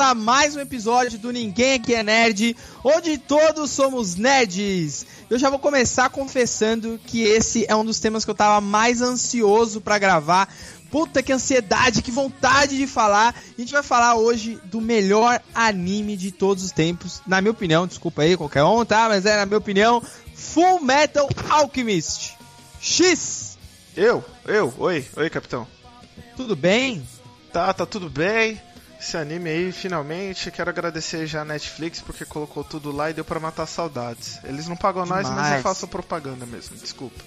a mais um episódio do Ninguém Aqui é Nerd, onde todos somos nerds. Eu já vou começar confessando que esse é um dos temas que eu tava mais ansioso para gravar. Puta que ansiedade, que vontade de falar. A gente vai falar hoje do melhor anime de todos os tempos, na minha opinião, desculpa aí qualquer um, tá? Mas é na minha opinião, Full Metal Alchemist. X! Eu? Eu? Oi, oi, capitão. Tudo bem? Tá, tá tudo bem. Esse anime aí, finalmente. Quero agradecer já a Netflix porque colocou tudo lá e deu pra matar saudades. Eles não pagam nós, mas eu faço propaganda mesmo, desculpa.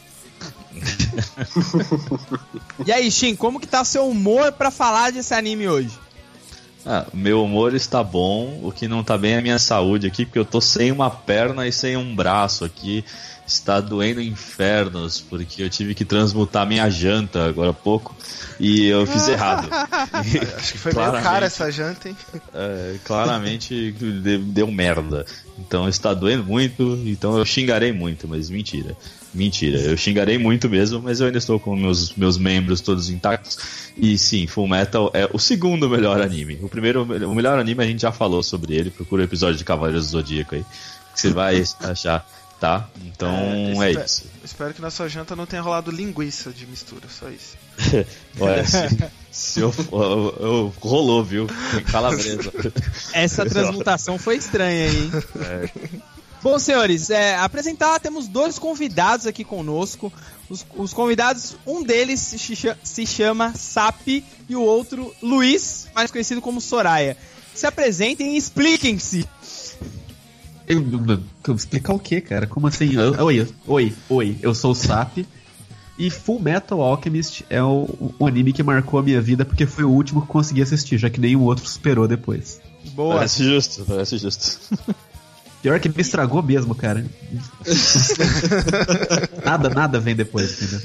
e aí, Shin, como que tá seu humor para falar desse anime hoje? Ah, meu humor está bom, o que não tá bem é a minha saúde aqui, porque eu tô sem uma perna e sem um braço aqui. Está doendo infernos, porque eu tive que transmutar minha janta agora há pouco e eu fiz errado. Acho que foi meio cara essa janta, hein? É, claramente deu merda. Então está doendo muito, então eu xingarei muito, mas mentira. Mentira, eu xingarei muito mesmo, mas eu ainda estou com meus, meus membros todos intactos. E sim, Full Metal é o segundo melhor anime. O primeiro, o melhor anime a gente já falou sobre ele, procura o episódio de Cavaleiros do Zodíaco aí, que você vai achar, tá? Então é, é isso. Espero que na sua janta não tenha rolado linguiça de mistura, só isso. Olha, se, se eu, eu, eu, rolou, viu? Calabresa. Essa transmutação foi estranha aí, hein? É. Bom, senhores, é, apresentar, temos dois convidados aqui conosco. Os, os convidados, um deles se, se chama Sap e o outro Luiz, mais conhecido como Soraya. Se apresentem e expliquem-se. Eu, eu, explicar o que, cara? Como assim? Oi, oi, oi, eu sou o Sap. E Full Metal Alchemist é o, o, anime que marcou a minha vida porque foi o último que consegui assistir, já que nenhum outro superou depois. Boa. Parece justo, parece justo. Pior que me estragou mesmo, cara. nada, nada vem depois, entendeu?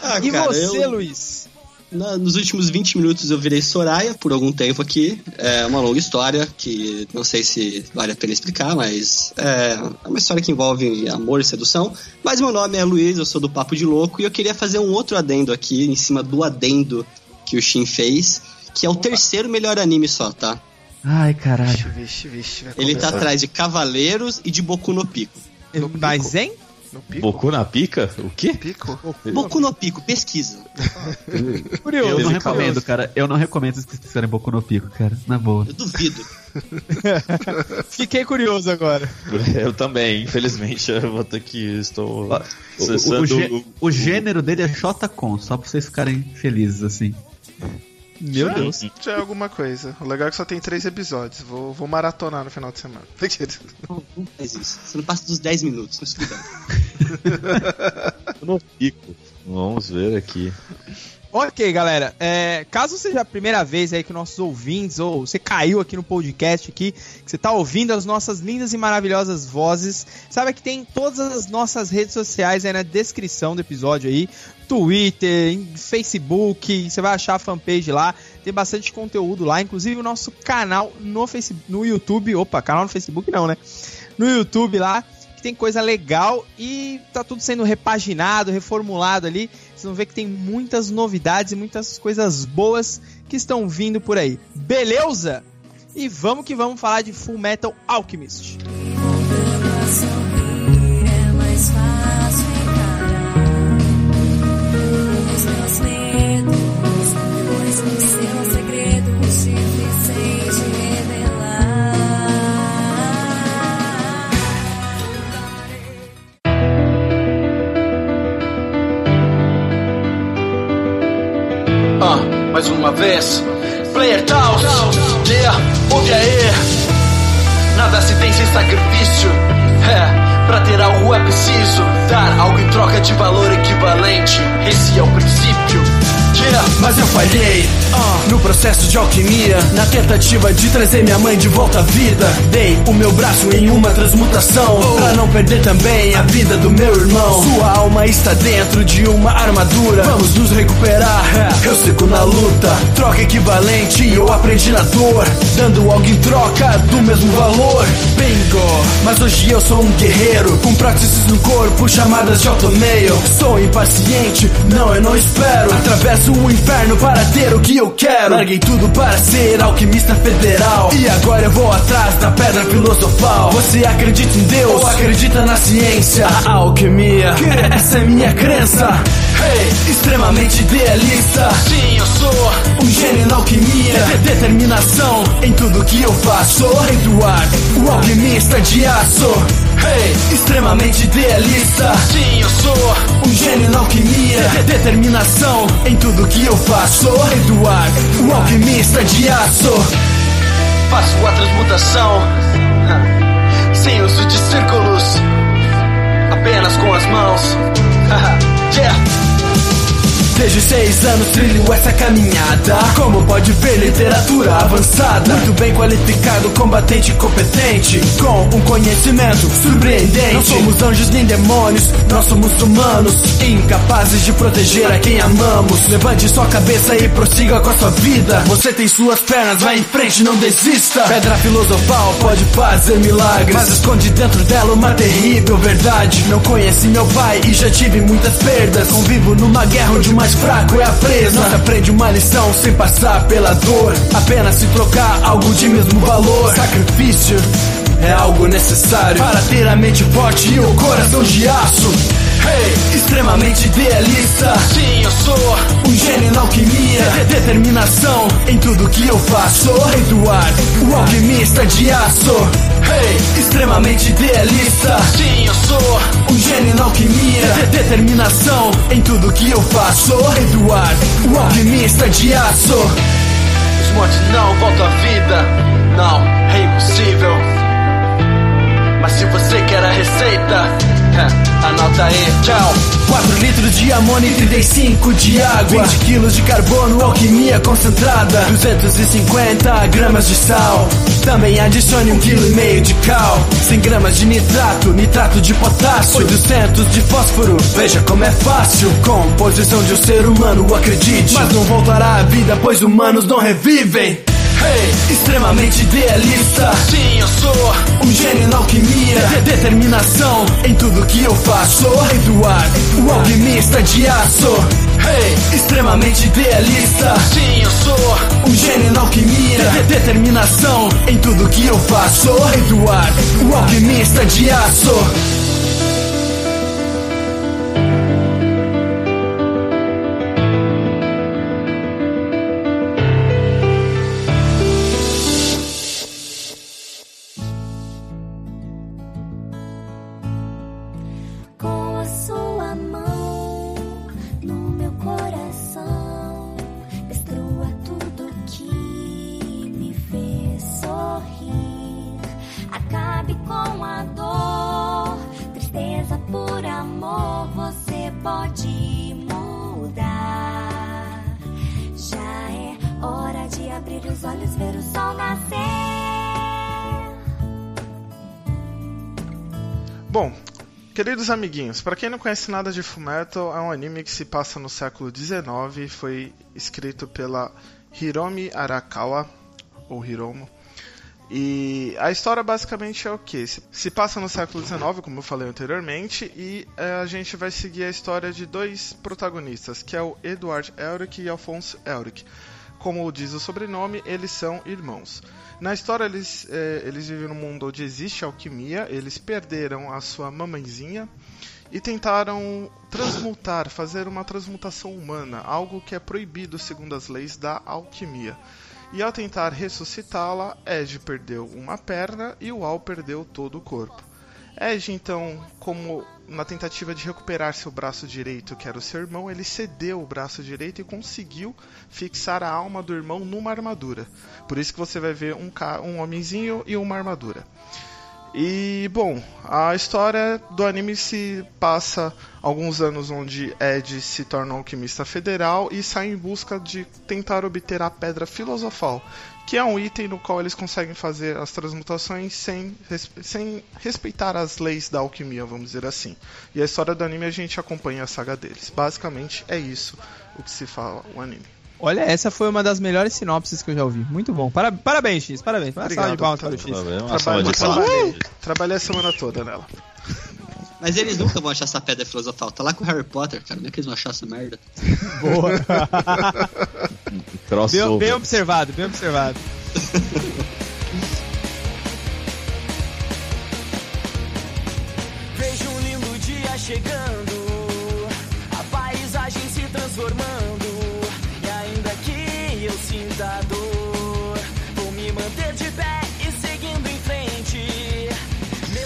Ah, e cara, você, eu... Luiz? Na, nos últimos 20 minutos eu virei Soraya por algum tempo aqui. É uma longa história que não sei se vale a pena explicar, mas é uma história que envolve amor e sedução. Mas meu nome é Luiz, eu sou do Papo de Louco e eu queria fazer um outro adendo aqui, em cima do adendo que o Shin fez, que é o terceiro melhor anime só, tá? Ai, caralho. Vixe, vixe, vixe, Ele tá atrás de Cavaleiros e de Boku no Pico. No Mas, hein? Boku na pica? O quê? Pico? Boku no Pico, pesquisa. Curioso. Eu não recomendo, cara. Eu não recomendo esquecerem Boku no Pico, cara. Na boa. Eu duvido. Fiquei curioso agora. Eu também, infelizmente. Eu vou ter que. Estou. O, o, o, o gênero dele é Shotacon, só pra vocês ficarem felizes assim. Meu já, Deus. Já é alguma coisa. O legal é que só tem três episódios. Vou, vou maratonar no final de semana. Não, não faz isso. Você não passa dos 10 minutos, mas cuidado. Eu não fico. Vamos ver aqui. Ok, galera. É, caso seja a primeira vez aí que nossos ouvintes, ou você caiu aqui no podcast aqui, que você está ouvindo as nossas lindas e maravilhosas vozes, sabe que tem todas as nossas redes sociais aí na descrição do episódio aí. Twitter, Facebook, você vai achar a fanpage lá, tem bastante conteúdo lá, inclusive o nosso canal no Facebook, no YouTube, opa, canal no Facebook não, né? No YouTube lá, que tem coisa legal e tá tudo sendo repaginado, reformulado ali. Vocês vão ver que tem muitas novidades e muitas coisas boas que estão vindo por aí. Beleza? E vamos que vamos falar de Full Metal Alchemist. Mais uma vez. Player Taos, yeah, ouve aí. Nada se tem sem sacrifício. É, pra ter algo é preciso dar algo em troca de valor equivalente. Esse é o princípio. Mas eu falhei uh, no processo de alquimia, na tentativa de trazer minha mãe de volta à vida. Dei o meu braço em uma transmutação, oh. pra não perder também a vida do meu irmão. Sua alma está dentro de uma armadura. Vamos nos recuperar, eu sigo na luta. Troca equivalente, eu aprendi na dor. Dando algo em troca do mesmo valor. Bingo, mas hoje eu sou um guerreiro. Com próteses no corpo, chamadas de automail. Sou impaciente, não, eu não espero. Atravesso o inferno para ter o que eu quero. Larguei tudo para ser alquimista federal. E agora eu vou atrás da pedra filosofal. Você acredita em Deus ou acredita na ciência? A alquimia, essa é minha crença. Hey, extremamente idealista. Sim, eu sou um gênio na alquimia. De determinação em tudo que eu faço. Eduardo, o alquimista de aço. Hey, extremamente idealista. Sim, eu sou um gênio na alquimia. De determinação em tudo que eu faço. Eduardo, o alquimista de aço. Faço a transmutação sem uso de círculos, apenas com as mãos. yeah. Desde seis anos trilho essa caminhada. Como pode ver, literatura avançada. Muito bem qualificado, combatente competente. Com um conhecimento surpreendente. Não somos anjos nem demônios, nós somos humanos. Incapazes de proteger a quem amamos. Levante sua cabeça e prossiga com a sua vida. Você tem suas pernas, vai em frente, não desista. Pedra filosofal pode fazer milagres. Mas esconde dentro dela uma terrível verdade. Não conheci meu pai e já tive muitas perdas. Convivo numa guerra onde uma mais fraco é a presa. Não se aprende uma lição sem passar pela dor. Apenas se trocar algo de mesmo valor. Sacrifício é algo necessário para ter a mente forte e o coração de aço. Hey, extremamente idealista. Sim, eu sou um gênio na alquimia. De determinação em tudo que eu faço. Eduardo, o alquimista de aço. Hey, extremamente idealista. Sim, eu sou um gênio na alquimia. De determinação em tudo que eu faço. Eduardo, o alquimista de aço. Os mortos não voltam à vida. Não, é impossível. Mas se você quer a receita. Anota aí, tchau. 4 litros de amônio e 35 de água. 20 quilos de carbono, alquimia concentrada. 250 gramas de sal. Também adicione um quilo e meio de cal. 100 gramas de nitrato, nitrato de potássio. 800 de fósforo, veja como é fácil. Composição de um ser humano, acredite. Mas não voltará à vida, pois humanos não revivem. Hey, extremamente idealista. Sim, eu sou um gênio na alquimia. De determinação em tudo que eu faço. Eduardo, o alquimista de aço. Hey, extremamente idealista. Sim, eu sou um gênio na alquimia. De determinação em tudo que eu faço. Eduardo, o alquimista de aço. Queridos amiguinhos, para quem não conhece nada de Fullmetal, é um anime que se passa no século XIX e foi escrito pela Hiromi Arakawa, ou Hiromo. E a história basicamente é o que? Se passa no século XIX, como eu falei anteriormente, e é, a gente vai seguir a história de dois protagonistas, que é o Edward Elric e Alphonse Elric. Como diz o sobrenome, eles são irmãos. Na história, eles, é, eles vivem num mundo onde existe alquimia, eles perderam a sua mamãezinha e tentaram transmutar, fazer uma transmutação humana, algo que é proibido segundo as leis da alquimia. E ao tentar ressuscitá-la, Ed perdeu uma perna e o Al perdeu todo o corpo. Ed, então, como na tentativa de recuperar seu braço direito, que era o seu irmão, ele cedeu o braço direito e conseguiu fixar a alma do irmão numa armadura. Por isso que você vai ver um, um homenzinho e uma armadura. E, bom, a história do anime se passa alguns anos onde Ed se torna um alquimista federal e sai em busca de tentar obter a Pedra Filosofal, que é um item no qual eles conseguem fazer as transmutações sem, sem respeitar as leis da alquimia, vamos dizer assim. E a história do anime a gente acompanha a saga deles. Basicamente é isso o que se fala o anime. Olha, essa foi uma das melhores sinopses que eu já ouvi. Muito bom. Para, parabéns, X. Parabéns. Obrigado. Palmas para o X. Trabalhei a semana toda nela. Mas eles nunca vão achar essa pedra filosofal. Tá lá com o Harry Potter, cara. Como é que eles vão achar essa merda? Boa. Bem, bem observado, bem observado. Vejo um lindo dia chegando,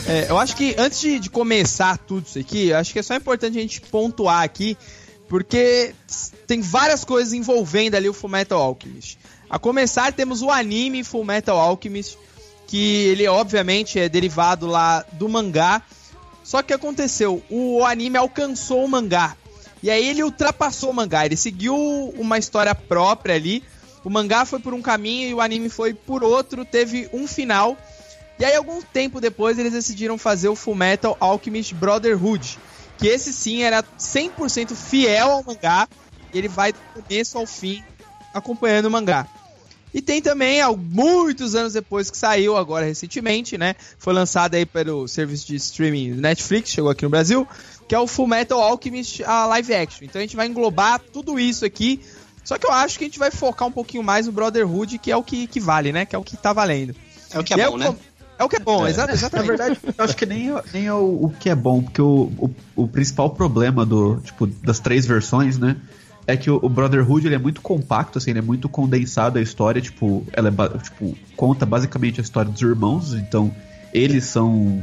É, eu acho que antes de, de começar tudo isso aqui, eu acho que é só importante a gente pontuar aqui, porque tem várias coisas envolvendo ali o Fullmetal Alchemist. A começar, temos o anime Fullmetal Alchemist, que ele obviamente é derivado lá do mangá. Só que aconteceu, o anime alcançou o mangá. E aí ele ultrapassou o mangá, ele seguiu uma história própria ali. O mangá foi por um caminho e o anime foi por outro, teve um final. E aí, algum tempo depois, eles decidiram fazer o Fullmetal Alchemist Brotherhood. Que esse sim era 100% fiel ao mangá. E ele vai do começo ao fim acompanhando o mangá. E tem também, muitos anos depois que saiu, agora recentemente, né? Foi lançado aí pelo serviço de streaming Netflix, chegou aqui no Brasil, que é o Fullmetal Alchemist a live action. Então a gente vai englobar tudo isso aqui. Só que eu acho que a gente vai focar um pouquinho mais no Brotherhood, que é o que, que vale, né? Que é o que tá valendo. É o que E é aí bom, né? É o que é bom, É. exa- Na exatamente. verdade, eu acho que nem, nem é o, o que é bom, porque o, o, o principal problema do, tipo, das três versões, né? É que o, o Brotherhood ele é muito compacto, assim, ele é muito condensado a história, tipo, ela é, tipo, conta basicamente a história dos irmãos, então eles são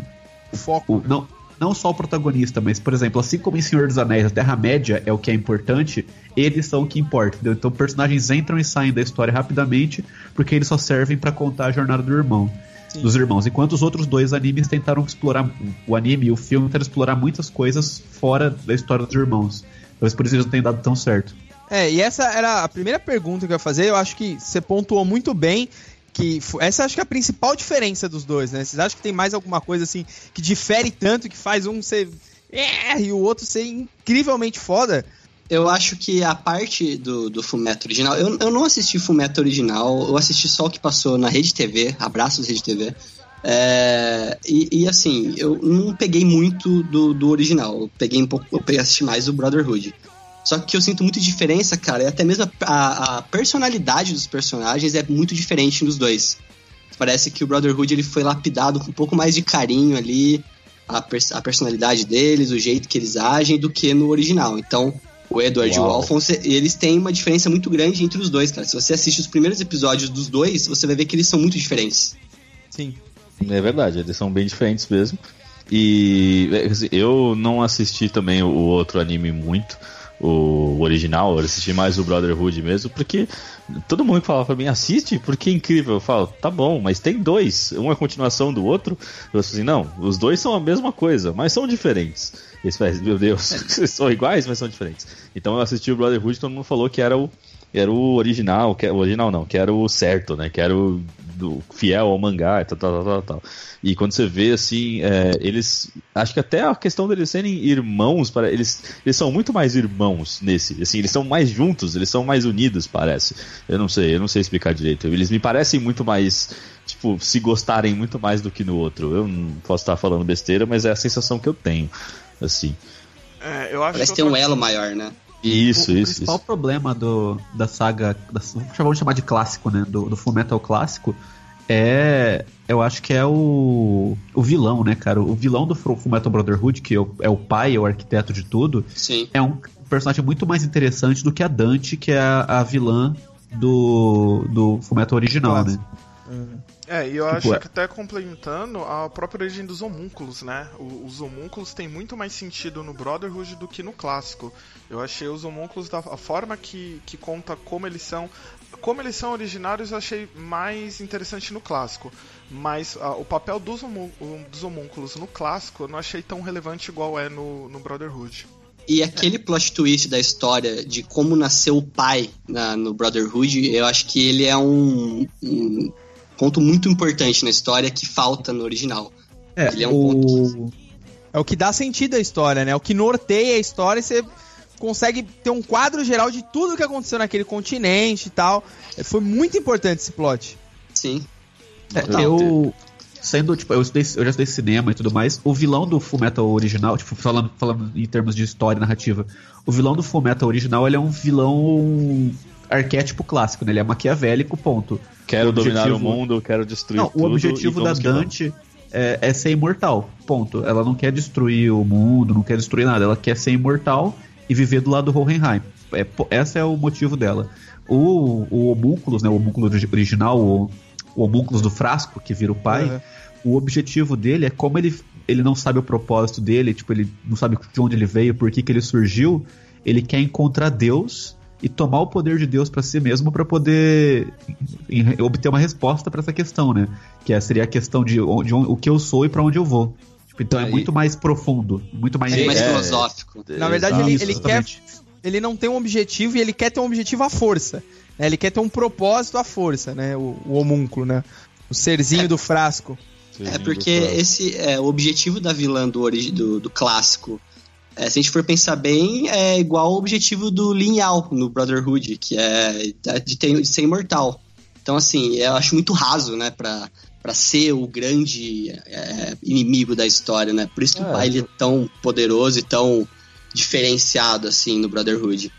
Foco. o- não, não só o protagonista, mas, por exemplo, assim como em Senhor dos Anéis, a Terra-média é o que é importante, eles são o que importa, entendeu? Então personagens entram e saem da história rapidamente, porque eles só servem pra contar a jornada do irmão. Sim. Dos irmãos, enquanto os outros dois animes tentaram explorar o anime e o filme tentaram explorar muitas coisas fora da história dos irmãos. Talvez por isso eles não tenham dado tão certo. É, e essa era a primeira pergunta que eu ia fazer. Eu acho que você pontuou muito bem que essa acho que é a principal diferença dos dois, né? Vocês acham que tem mais alguma coisa assim que difere tanto que faz um ser é, e o outro ser incrivelmente foda? Eu acho que a parte do, do Fullmetal original. Eu, eu não assisti Fullmetal original, eu assisti só o que passou na Rede TV, abraços Rede TV. É, e, e, assim, eu não peguei muito do, do original, eu peguei um pouco, eu peguei assisti mais o Brotherhood. Só que eu sinto muita diferença, cara, e até mesmo a, a- a personalidade dos personagens é muito diferente nos dois. Parece que o Brotherhood ele foi lapidado com um pouco mais de carinho ali, a, pers- a personalidade deles, o jeito que eles agem, do que no original. Então, o Edward e o Uau. Alphonse, eles têm uma diferença muito grande entre os dois, cara. Se você assiste os primeiros episódios dos dois, você vai ver que eles são muito diferentes. Sim. É verdade, eles são bem diferentes mesmo. E é, eu não assisti também o o outro anime muito, o original, eu assisti mais o Brotherhood mesmo, porque todo mundo que falava pra mim, assiste, porque é incrível. Eu falo, tá bom, mas tem dois, um é continuação do outro. Eu falo assim, não, os dois são a mesma coisa, mas são diferentes. Eles falam, meu Deus, são iguais, mas são diferentes. Então eu assisti o Brotherhood e todo mundo falou que era o, era o original, que, o original não, que era o certo, né? Que era o do, fiel ao mangá e tal, tal, tal, tal, tal. E quando você vê, assim, é, eles. Acho que até a questão deles serem irmãos, para eles, eles são muito mais irmãos nesse. Assim, eles são mais juntos, eles são mais unidos, parece. Eu não sei, eu não sei explicar direito. Eles me parecem muito mais. Tipo, se gostarem muito mais do que no outro. Eu não posso estar falando besteira, mas é a sensação que eu tenho. Assim. É, eu acho Parece que ter um elo maior, né? Isso, o, o isso, principal isso. problema do, da saga, da, vamos chamar de clássico, né? Do, do Fullmetal clássico, é. Eu acho que é o. O vilão, né, cara? O vilão do Full Fullmetal Brotherhood, que é o, é o pai, é o arquiteto de tudo, Sim. é um personagem muito mais interessante do que a Dante, que é a, a vilã do, do Fullmetal original, né? É, e eu Tipo, acho é- que até complementando a própria origem dos homúnculos, né? O- os homúnculos têm muito mais sentido no Brotherhood do que no clássico. Eu achei os homúnculos da a forma que, que conta como eles são. Como eles são originários, eu achei mais interessante no clássico. Mas ah, o papel dos, homú- dos homúnculos no clássico eu não achei tão relevante igual é no, no Brotherhood. E aquele plot twist da história de como nasceu o pai na- no Brotherhood, eu acho que ele é um, um ponto muito importante na história que falta no original. É, Ele é um o... É o que dá sentido à história, né? É o que norteia a história e você consegue ter um quadro geral de tudo que aconteceu naquele continente e tal. É, Foi muito importante esse plot. Sim. É, Total. eu. Sendo, tipo, eu, estudei, eu já estudei cinema e tudo mais. O vilão do Fullmetal original, tipo, falando, falando em termos de história e narrativa, o vilão do Fullmetal original ele é um vilão arquétipo clássico, né? Ele é maquiavélico, ponto. Quero O dominar o objetivo- mundo, quero destruir Não, tudo. o objetivo e da. Dante é, é ser imortal, ponto. Ela não quer destruir o mundo, não quer destruir nada. Ela quer ser imortal e viver do lado do Hohenheim. É, esse é o motivo dela. O, o homúnculos, né? O homúnculo origi- original, o, o homúnculos do frasco, que vira o pai, Uhum. o objetivo dele é como ele, ele não sabe o propósito dele, tipo, ele não sabe de onde ele veio, por que, que ele surgiu, ele quer encontrar Deus e tomar o poder de Deus pra si mesmo pra poder em- obter uma resposta pra essa questão, né? Que é- seria a questão de, onde, o que eu sou e pra onde eu vou. Tipo, então é Aí- muito mais profundo, muito mais É mais é. filosófico. Na verdade, Exato. ele, ele quer. Ele não tem um objetivo e ele quer ter um objetivo à força. né? Ele quer ter um propósito à força, né? O, o homúnculo, né? O serzinho do frasco. É porque esse é o objetivo da vilã do, do, do clássico. É, se a gente for pensar bem, é igual ao objetivo do Lin Yao no Brotherhood, que é de, ter, de ser imortal. Então, assim, eu acho muito raso, né, pra, pra ser o grande é, inimigo da história, né? Por isso que o É. pai ele é tão poderoso e tão diferenciado, assim, no Brotherhood.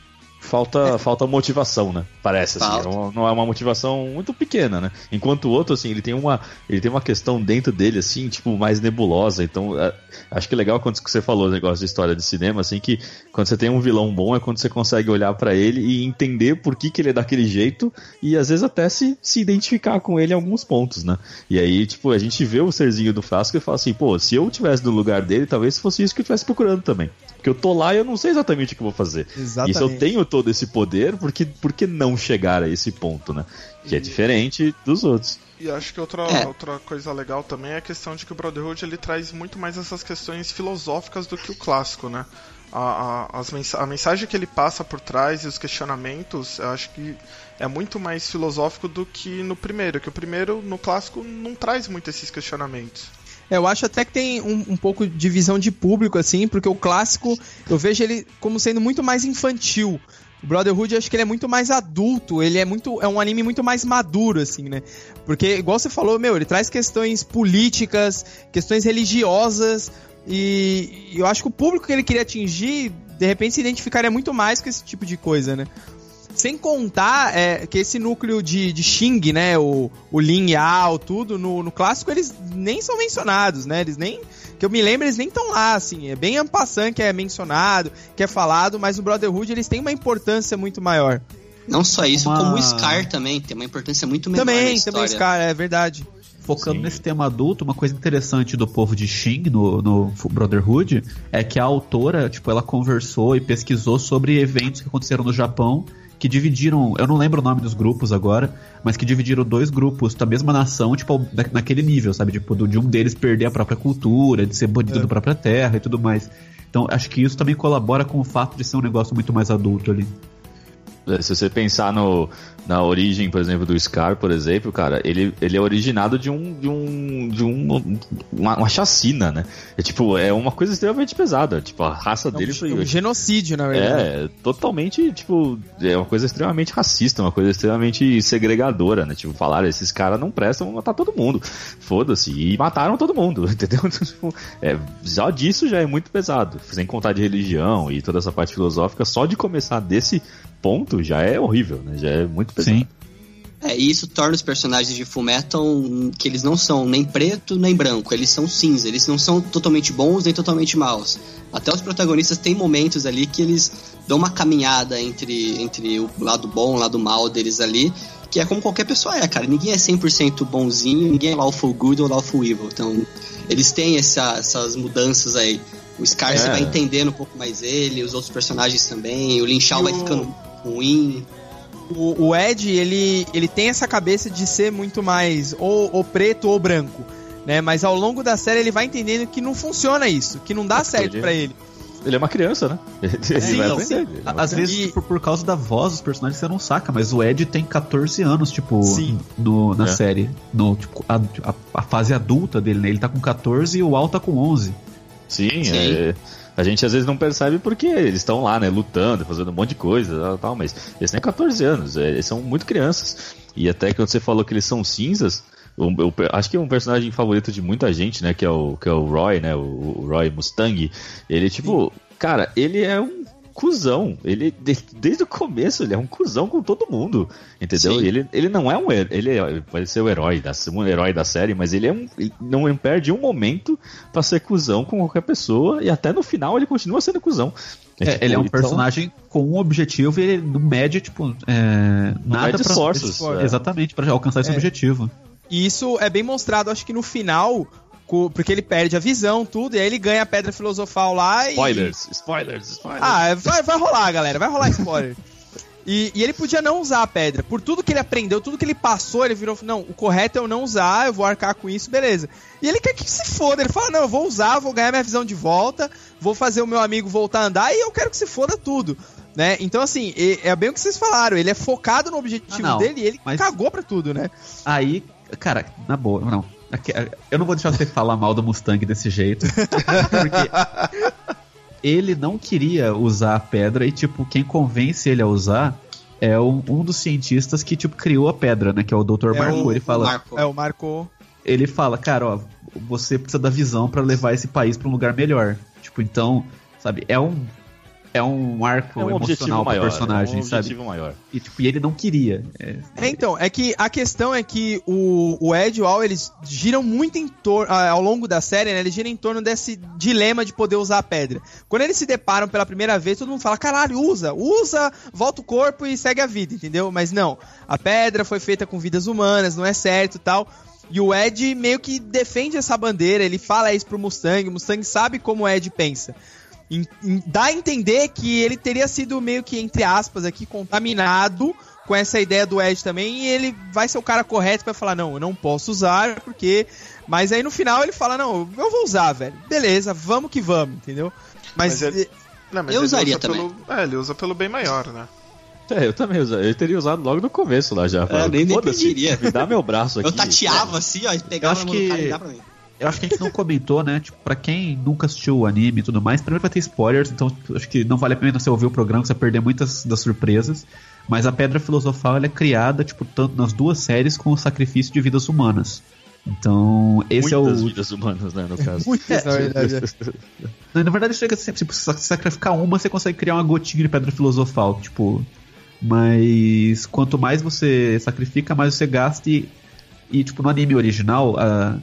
Falta, falta motivação, né? Parece, assim. Falta. uma- não é uma motivação muito pequena, né? Enquanto o outro, assim, ele tem uma, ele tem uma questão dentro dele, assim, tipo, mais nebulosa. Então, é, acho que é legal quando você falou o negócio de história de cinema, assim, que quando você tem um vilão bom é quando você consegue olhar pra ele e entender por que, que ele é daquele jeito e às vezes até se, se identificar com ele em alguns pontos, né? E aí, tipo, a gente vê o serzinho do frasco e fala assim, pô, se eu tivesse no lugar dele, talvez fosse isso que eu estivesse procurando também. Porque eu tô lá e eu não sei exatamente o que eu vou fazer. Exatamente. E se eu tenho todo esse poder, por que, por que não chegar a esse ponto, né? Que é diferente dos outros. E acho que outra, É. outra coisa legal também é a questão de que o Brotherhood ele traz muito mais essas questões filosóficas do que o clássico, né? A, a, as mensa- a mensagem que ele passa por trás e os questionamentos, eu acho que é muito mais filosófico do que no primeiro, que o primeiro, no clássico, não traz muito esses questionamentos. Eu acho até que tem um, um pouco de visão de público, assim, porque o clássico eu vejo ele como sendo muito mais infantil. O Brotherhood eu acho que ele é muito mais adulto, ele é muito. é um anime muito mais maduro, assim, né? Porque, igual você falou, meu, ele traz questões políticas, questões religiosas, e eu acho que o público que ele queria atingir, de repente, se identificaria muito mais com esse tipo de coisa, né? Sem contar é, que esse núcleo de, de Xing, né? O, o Lin Yao, tudo, no, no clássico eles nem são mencionados, né? Eles nem. Que eu me lembro, eles nem estão lá, assim. É bem Ampassan que é mencionado, que é falado, mas no Brotherhood eles têm uma importância muito maior. Não só isso, Uma- como o Scar também tem uma importância muito menor Também, também os caras, é verdade. Focando Sim. nesse tema adulto, uma coisa interessante do povo de Xing no, no Brotherhood é que a autora, tipo, ela conversou e pesquisou sobre eventos que aconteceram no Japão que dividiram, eu não lembro o nome dos grupos agora, mas que dividiram dois grupos da mesma nação, tipo, na- naquele nível, sabe? Tipo, de um deles perder a própria cultura, de ser banido da própria terra e tudo mais. Então, acho que isso também colabora com o fato de ser um negócio muito mais adulto ali. É, Se você pensar no, na origem, por exemplo, do Scar, por exemplo, cara, ele, ele é originado de um. de um. de um. uma, uma chacina, né? É tipo, é uma coisa extremamente pesada. Tipo, a raça É dele um, foi. um genocídio, na verdade. É, totalmente, tipo, é uma coisa extremamente racista, uma coisa extremamente segregadora, né? Tipo, falaram, esses caras não prestam, vão matar todo mundo. Foda-se. E mataram todo mundo, entendeu? Tipo, é, só disso já é muito pesado. Sem contar de religião e toda essa parte filosófica, só de começar desse ponto já é horrível, né? Já é muito pesado. Sim. É, e isso torna os personagens de Fullmetal que eles não são nem preto nem branco, eles são cinza, eles não são totalmente bons nem totalmente maus. Até os protagonistas têm momentos ali que eles dão uma caminhada entre, entre o lado bom e o lado mal deles ali, que é como qualquer pessoa é, cara. Ninguém é 100% bonzinho, ninguém é lawful good ou lawful evil. Então, eles têm essa- essas mudanças aí. O Scar você É. vai entendendo um pouco mais ele, os outros personagens também, o Lin Shao E vai ficando ruim. O, o Ed, ele, ele tem essa cabeça de ser muito mais ou, ou preto ou branco, né? Mas ao longo da série ele vai entendendo que não funciona isso, que não dá certo pra ele. Ele é uma criança, né? Ele Sim, vai sim. aprender. ele é Às vezes, E- tipo, por causa da voz dos personagens, você não saca, mas o Ed tem 14 anos, tipo, Sim. no, na É. série. No, tipo, a, a- a fase adulta dele, né? Ele tá com 14 e o Al tá com 11. Sim, Sim. é, a gente às vezes não percebe porque eles estão lá, né, lutando, fazendo um monte de coisa tal, tal, mas eles têm 14 anos, é, eles são muito crianças. E até quando você falou que eles são cinzas, eu acho que é um personagem favorito de muita gente, né, que é o, que é o Roy, né, o, o Roy Mustang. Ele, tipo, cara, ele é um cuzão. Ele, de- desde o começo, ele é um cuzão com todo mundo. Entendeu? Sim. E ele, ele não é um herói, ele é- pode ser o herói da, um herói da série, mas ele é um. Ele não perde um momento pra ser cuzão com qualquer pessoa, e até no final ele continua sendo cuzão. É, tipo, ele é um então- personagem com um objetivo e ele não mede, tipo, é, nada mede pra- esforços, é. Exatamente, pra alcançar esse É. objetivo. E isso é bem mostrado, acho que no final, porque ele perde a visão, tudo, e aí ele ganha a pedra filosofal lá e. Spoilers, spoilers, spoilers. Ah, vai, vai rolar, galera, vai rolar spoiler. E, e ele podia não usar a pedra. Por tudo que ele aprendeu, tudo que ele passou, ele virou. Não, o correto é eu não usar, eu vou arcar com isso, beleza. E ele quer que se foda. Ele fala: Não, eu vou usar, vou ganhar minha visão de volta, vou fazer o meu amigo voltar a andar e eu quero que se foda tudo. Né? Então, assim, e- é bem o que vocês falaram. Ele é focado no objetivo Ah, dele e ele mas- cagou pra tudo, né? Aí, cara, na boa, não. Aqui- Eu não vou deixar você falar mal do Mustang desse jeito. Porque ele não queria usar a pedra e, tipo, quem convence ele a usar é um, um dos cientistas que, tipo, criou a pedra, né? Que é o Dr. É Marco. o- ele fala, Marco. É, o Marco. ele fala, cara, ó, você precisa da visão pra levar esse país pra um lugar melhor. Tipo, então, sabe, é um é um arco é um emocional pro maior. personagem, é um sabe? maior. E tipo, e ele não queria. É, É, então, é que a questão é que o, o Ed e o Al, eles giram muito em torno, ah, ao longo da série, né, eles giram em torno desse dilema de poder usar a pedra. Quando eles se deparam pela primeira vez, todo mundo fala, caralho, usa, usa, volta o corpo e segue a vida, entendeu? Mas não, a pedra foi feita com vidas humanas, não é certo e tal. E o Ed meio que defende essa bandeira, ele fala isso pro Mustang, o Mustang sabe como o Ed pensa. Em- em- dá a entender que ele teria sido meio que, entre aspas, aqui, contaminado com essa ideia do Ed também, e ele vai ser o cara correto pra falar, não, eu não posso usar, porque. Mas aí no final ele fala, não, eu vou usar, velho. Beleza, vamos que vamos, entendeu? Mas, Mas ele- Não, mas Eu ele usaria usa também. Pelo... É, ele usa pelo bem maior, né? É, eu também usa- eu teria usado logo no começo lá já. Falava, nem- nem "Foda-se, pediria." Me dá meu braço aqui. Eu tateava assim, ó, e pegava acho do que- cara e dá pra mim. Eu acho que a gente não comentou, né? Tipo, pra quem nunca assistiu o anime e tudo mais, primeiro vai ter spoilers, então tipo, acho que não vale a pena você ouvir o programa, você vai perder muitas das surpresas. Mas a Pedra Filosofal ela é criada, tipo, tanto nas duas séries com o sacrifício de vidas humanas. Então, esse Muitas é o. vidas humanas, né, no caso. Muitas, na verdade. Na verdade, chega sempre, tipo, se você sacrificar uma, você consegue criar uma gotinha de Pedra Filosofal, tipo. Mas quanto mais você sacrifica, mais você gasta e, e tipo, no anime original, a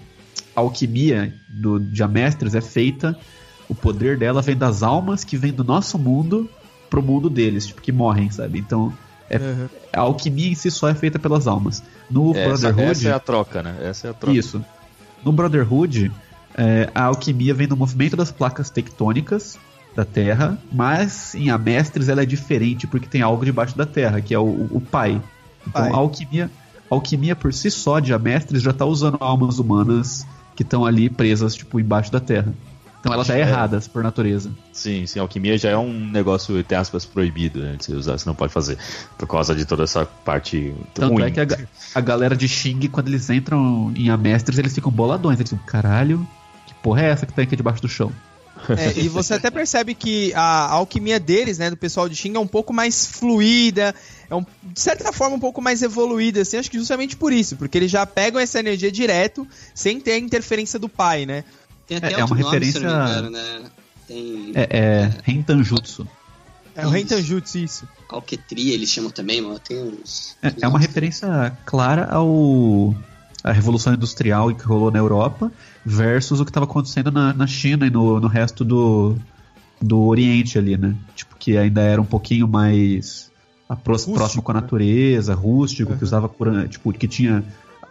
alquimia do, de Amestris é feita, o poder dela vem das almas que vem do nosso mundo pro mundo deles, tipo, que morrem, sabe? Então, é, Uhum. a alquimia em si só é feita pelas almas. No Essa, Brotherhood... essa é a troca, né? Essa é a troca. Isso. No Brotherhood, é, a alquimia vem do movimento das placas tectônicas da Terra, mas em Amestres ela é diferente porque tem algo debaixo da Terra, que é o, o pai. Então Pai. a alquimia, a alquimia por si só de Amestres já está usando almas humanas que estão ali presas tipo embaixo da Terra. Então ela já é errada por natureza. Sim, sim, alquimia já é um negócio, entre aspas, proibido, né? De você usar, você não pode fazer. Por causa de toda essa parte Tanto ruim. é que a, a galera de Xing, quando eles entram em Amestres, eles ficam boladões. Eles ficam, caralho, que porra é essa que tá aqui debaixo do chão? É, e você até percebe que a alquimia deles, né, do pessoal de Xing, é um pouco mais fluida, é um, de certa forma um pouco mais evoluída, assim, acho que justamente por isso, porque eles já pegam essa energia direto, sem ter a interferência do pai, né? Tem até É- é uma nome, referência- engano, né? Tem É, é Rentanjutsu. É o Rentanjutsu, isso. Alquetria, eles chamam também, mano. Tem uns. É, é uma referência clara ao a Revolução Industrial que rolou na Europa versus o que estava acontecendo na, na China e no, no resto do, do Oriente ali, né? Tipo, que ainda era um pouquinho mais Rústico, próximo com a né? natureza, rústico, que usava cura, tipo, que tinha.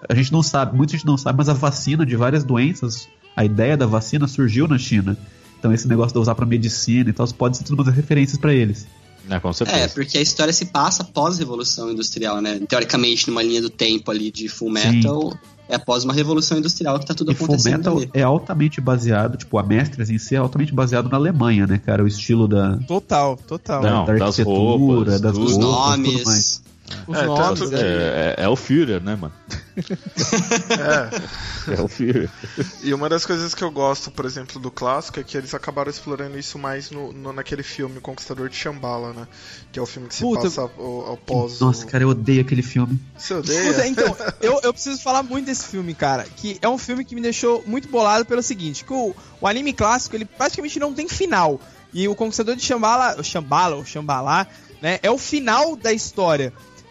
A gente não sabe, muita gente não sabe, mas a vacina de várias doenças, a ideia da vacina surgiu na China. Então esse negócio de usar pra medicina e tal, pode ser tudo umas referências pra eles. É, com certeza. É, porque a história se passa após a Revolução Industrial, né? Teoricamente, numa linha do tempo ali de Full Metal, é após uma Revolução Industrial que tá tudo E Full acontecendo Metal ali. é altamente baseado, tipo, a Mestres em si é altamente baseado na Alemanha, né, cara? O estilo da, Total, total. Não, da das arquitetura, roupas, das tudo. Os roupas, tudo mais. nomes. Os É, nomes, tanto né? É, é- é o Führer, né, mano? É. É o Führer. E uma das coisas que eu gosto, por exemplo, do clássico é que eles acabaram explorando isso mais no, no- naquele filme, Conquistador de Shambhala, né? Que é o filme que se Puta. passa ao, ao pós. Nossa, o... cara, eu odeio aquele filme. Você odeia? Puta, então, eu, eu preciso falar muito desse filme, cara. Que é um filme que me deixou muito bolado pelo seguinte: que o, o anime clássico, ele praticamente não tem final. E o Conquistador de Shambhala, o Shambhala, ou Shambhala, né, é o final da história.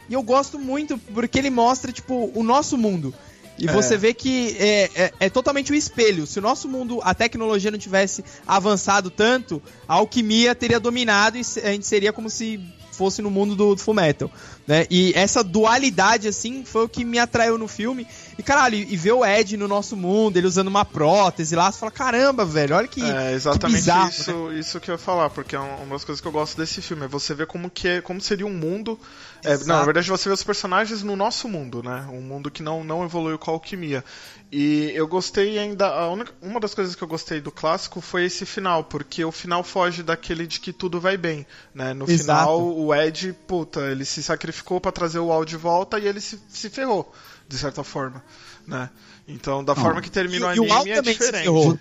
E eu gosto muito porque ele mostra, tipo, o nosso mundo. E É. você vê que é, é, é totalmente o espelho. Se o nosso mundo, a tecnologia não tivesse avançado tanto, a alquimia teria dominado e a gente seria como se fosse no mundo do, do Fullmetal, né? E essa dualidade, assim, foi o que me atraiu no filme. E, caralho, e ver o Ed no nosso mundo, ele usando uma prótese lá, você fala, caramba, velho, olha que, É que exatamente bizarro, né? isso, isso que eu ia falar, porque é uma das coisas que eu gosto desse filme, é você ver como que é, como seria um mundo. É, não, na verdade você vê os personagens no nosso mundo, né? Um mundo que não, não evoluiu com a alquimia. E eu gostei ainda. a única- uma das coisas que eu gostei do clássico foi esse final, porque o final foge daquele de que tudo vai bem. Né? No Exato. final, o Ed, puta, ele se sacrificou pra trazer o Al de volta e ele se, se ferrou, de certa forma. Né? Então, da forma que termina o E- e o Al anime é diferente. ferrou.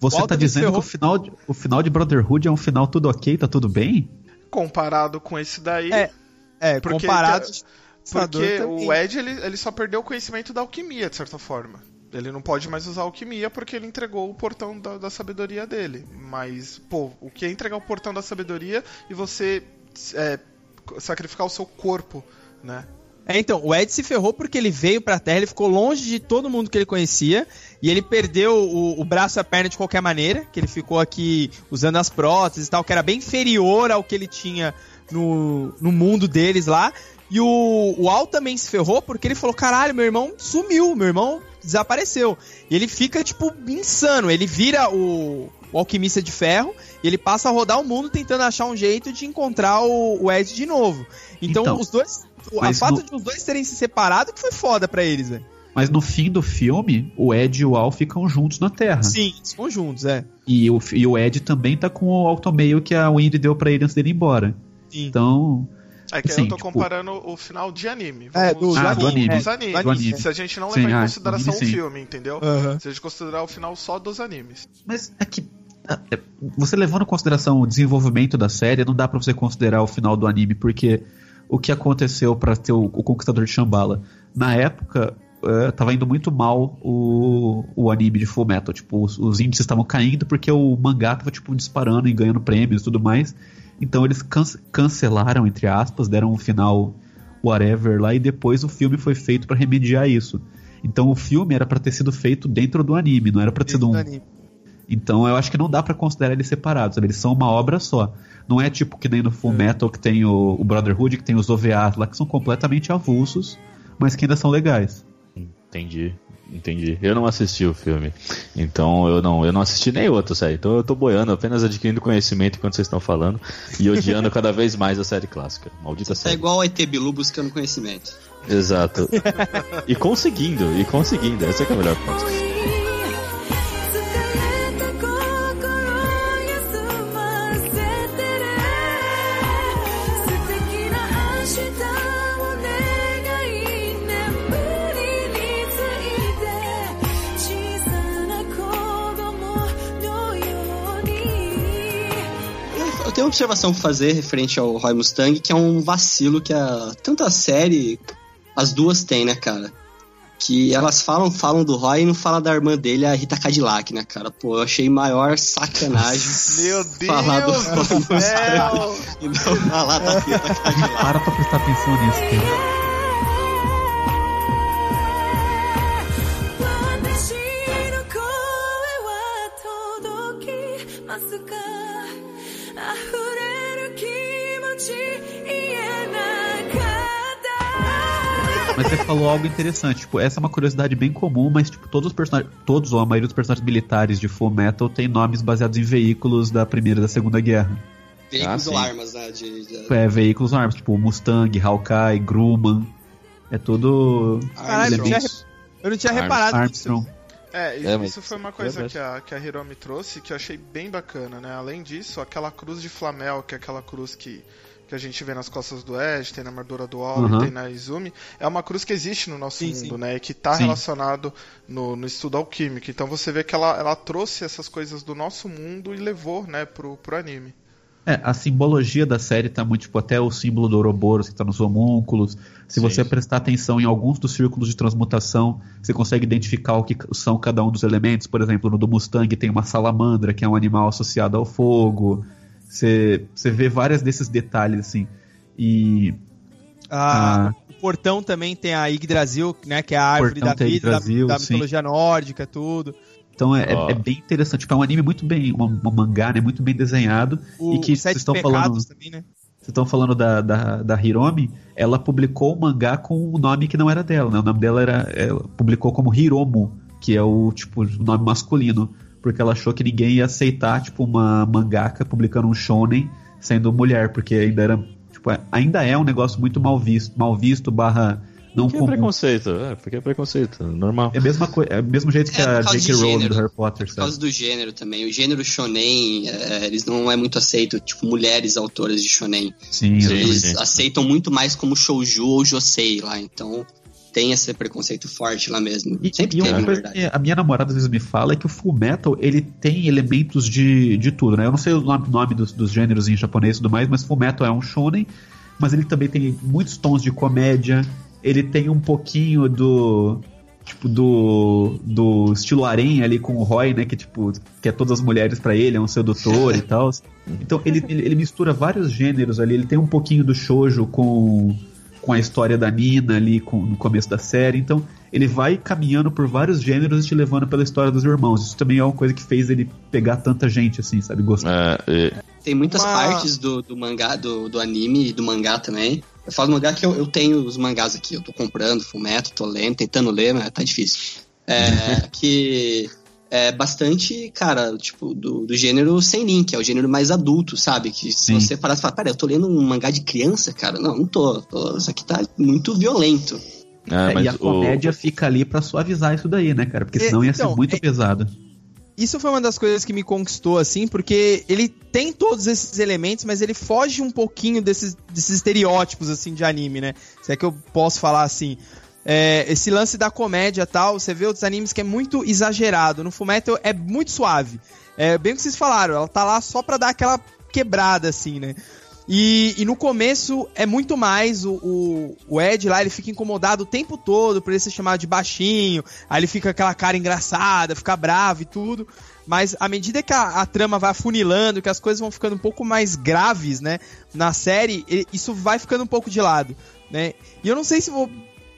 Você tá dizendo que o final, de, o final de Brotherhood é um final tudo ok, tá tudo bem? Comparado com esse daí. É, É, Porque comparado... Porque o Ed ele, ele só perdeu o conhecimento da alquimia, de certa forma. Ele não pode mais usar alquimia porque ele entregou o portão da, da sabedoria dele. Mas, pô, o que é entregar o portão da sabedoria e você é, sacrificar o seu corpo, né? É, então, o Ed se ferrou porque ele veio pra Terra, ele ficou longe de todo mundo que ele conhecia, e ele perdeu o, o braço e a perna de qualquer maneira, que ele ficou aqui usando as próteses e tal, que era bem inferior ao que ele tinha no, no mundo deles lá. E o, o Al também se ferrou porque ele falou: caralho, meu irmão sumiu, meu irmão desapareceu. E ele fica, tipo, insano. Ele vira o, o alquimista de ferro e ele passa a rodar o mundo tentando achar um jeito de encontrar o, o Ed de novo. Então, Então, os dois. O mas fato no- de os dois terem se separado que foi foda pra eles, velho. Mas no fim do filme, o Ed e o Al ficam juntos na Terra. Sim, ficam juntos, é. E o, e o Ed também tá com o automail que a Wendy deu pra ele antes dele ir embora. Sim. Então, É que Sim, eu tô tipo- comparando o final de anime. É, Vamos- do- Ah, do anime. Dos animes. do anime. Se a gente não Sim, levar em ah, consideração anime, o sim. filme, entendeu? Se a gente considerar o final só dos animes. Mas é que. ah, é, Você levando em consideração o desenvolvimento da série, não dá pra você considerar o final do anime, porque o que aconteceu pra ter o, o Conquistador de Shambhala? Na época, eh, tava indo muito mal o, o anime de Full Metal. Tipo, os, os índices estavam caindo porque o mangá tava tipo, disparando e ganhando prêmios e tudo mais. Então eles can- cancelaram, entre aspas, deram um final whatever lá e depois o filme foi feito pra remediar isso. Então o filme era pra ter sido feito dentro do anime, não era pra ter sido um, então eu acho que não dá pra considerar eles separados, sabe? Eles são uma obra só. Não é tipo que nem no Full Metal que tem o, o Brotherhood, que tem os OVAs lá, que são completamente avulsos, mas que ainda são legais. Entendi, entendi. Eu não assisti o filme, então eu não, eu não assisti nem outro série. Então eu tô boiando, apenas adquirindo conhecimento enquanto vocês estão falando e odiando cada vez mais a série clássica. Maldita É série. igual o ET Bilu buscando conhecimento. Exato. E conseguindo, e conseguindo. Esse é é o melhor ponto. Observação pra fazer referente ao Roy Mustang, que é um vacilo que a, tanto a série, as duas têm, né, cara? Que elas falam, falam do Roy e não falam da irmã dele, a Rita Cadillac, né, cara? Pô, eu achei maior sacanagem Meu Deus falar do Roy! Mustang e não falar da Rita Cadillac. Para pra prestar atenção nisso, cara. Mas você falou algo interessante, tipo, essa é uma curiosidade bem comum, mas tipo, todos os personagens, todos ou a maioria dos personagens militares de Full Metal tem nomes baseados em veículos da Primeira e da Segunda Guerra. Veículos Ah, ou armas, né? De, de- É, veículos ou armas, tipo Mustang, Hawkeye, Grumman. É tudo Caralho, eu, não tinha, elementos eu não tinha Arms- reparado. Armstrong. É, e É, mas isso foi uma é coisa que a, que a Hiromi trouxe que eu achei bem bacana, né? Além disso, aquela cruz de Flamel, que é aquela cruz que, que a gente vê nas costas do Edge, tem na armadura do All Uhum. tem na Izumi, é uma cruz que existe no nosso Sim, mundo, sim. né? E que tá Sim. relacionado no, no estudo alquímico. Então você vê que ela, ela trouxe essas coisas do nosso mundo e levou, né, pro, pro anime. É, a simbologia da série tá muito, tipo, até o símbolo do Ouroboros que tá nos homúnculos. Se Sim. você prestar atenção em alguns dos círculos de transmutação, você consegue identificar o que são cada um dos elementos. Por exemplo, no do Mustang tem uma salamandra, que é um animal associado ao fogo. Você, você vê vários desses detalhes, assim. E Ah, Ah. O portão também tem a Yggdrasil, né? Que é a árvore da a vida, da, Yggdrasil, da sim. mitologia nórdica, tudo. Então é, Ó. é bem interessante. Tipo, é um anime muito bem, um, um mangá, né? Muito bem desenhado. O, e que vocês estão falando. também, né? Vocês estão falando da, da, da Hiromi, ela publicou o mangá com um nome que não era dela, né? O nome dela era. Ela publicou como Hiromu, que é o tipo o nome masculino, porque ela achou que ninguém ia aceitar, tipo, uma mangaka publicando um shonen sendo mulher, porque ainda era. Tipo, ainda é um negócio muito mal visto, mal visto, barra não Porque é comum. preconceito, é, porque é preconceito, normal. É a mesma coisa, é o mesmo jeito que É, a por J.K. Rowling do Harry Potter, Por sabe? causa do gênero também. O gênero shonen, é, eles não é muito aceito, tipo, mulheres autoras de shonen. Sim. Eles sim. aceitam muito mais como shouju ou josei lá, então tem esse preconceito forte lá mesmo. E, Sempre e teve, uma coisa que a minha namorada às vezes me fala é que o Full Metal ele tem elementos de, de tudo, né? Eu não sei o nome, nome dos, dos gêneros em japonês e tudo mais, mas Full Metal é um shonen, mas ele também tem muitos tons de comédia, ele tem um pouquinho do tipo do do estilo harém ali com o Roy, né, que tipo que é todas as mulheres pra ele, é um sedutor e tal. Então ele, ele, ele mistura vários gêneros ali, ele tem um pouquinho do shoujo com com a história da Nina ali com, no começo da série. Então, ele vai caminhando por vários gêneros e te levando pela história dos irmãos. Isso também é uma coisa que fez ele pegar tanta gente, assim, sabe? Gostar. É, e- Tem muitas Uma- partes do, do mangá, do, do anime e do mangá também. Eu falo do mangá que eu, eu tenho os mangás aqui, eu tô comprando, fumeto, tô lendo, tentando ler, mas tá difícil. É, que é bastante, cara, tipo, do, do gênero sem link, é o gênero mais adulto, sabe? Que se Sim. você parar e falar, pera, eu tô lendo um mangá de criança, cara. Não, não tô. tô isso aqui tá muito violento. é, É, mas e a o- comédia fica ali pra suavizar isso daí, né, cara? Porque É, senão ia então, ser muito é- pesado. Isso foi uma das coisas que me conquistou, assim, porque ele tem todos esses elementos, mas ele foge um pouquinho desses, desses estereótipos, assim, de anime, né? Se é que eu posso falar assim. É, esse lance da comédia tal, você vê outros animes que é muito exagerado. No Fullmetal é muito suave. É bem o que vocês falaram, ela tá lá só pra dar aquela quebrada, assim, né? E, e no começo é muito mais o, o, o Ed lá, ele fica incomodado o tempo todo por ele ser chamado de baixinho, aí ele fica aquela cara engraçada, fica bravo e tudo. Mas à medida que a, a trama vai afunilando, que as coisas vão ficando um pouco mais graves, né, na série, e- isso vai ficando um pouco de lado, né? E eu não sei se vou-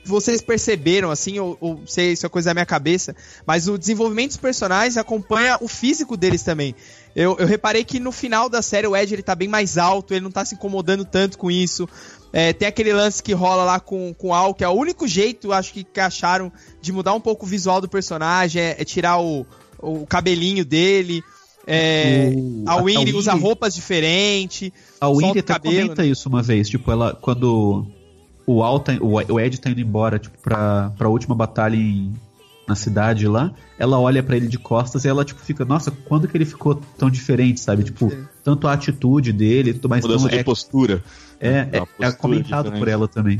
vocês perceberam, assim, ou, ou sei se é coisa da minha cabeça, mas o desenvolvimento dos personagens acompanha o físico deles também. Eu, eu reparei que no final da série o Ed ele tá bem mais alto, ele não tá se incomodando tanto com isso. É, tem aquele lance que rola lá com, com o Al, que é o único jeito, acho que, que acharam de mudar um pouco o visual do personagem, é, é tirar o, o cabelinho dele. É, O- a Winnie usa roupas diferentes. A Winnie até cabelo, comenta né? isso uma vez, tipo, ela quando o Al tá, o, o Ed tá indo embora, tipo, pra, pra última batalha em- na cidade lá, ela olha pra ele de costas e ela, tipo, fica, nossa, quando que ele ficou tão diferente, sabe? Tipo, tanto a atitude dele e tudo mais. mudança Então, de é, postura. é, é, é postura comentado diferente. por ela também.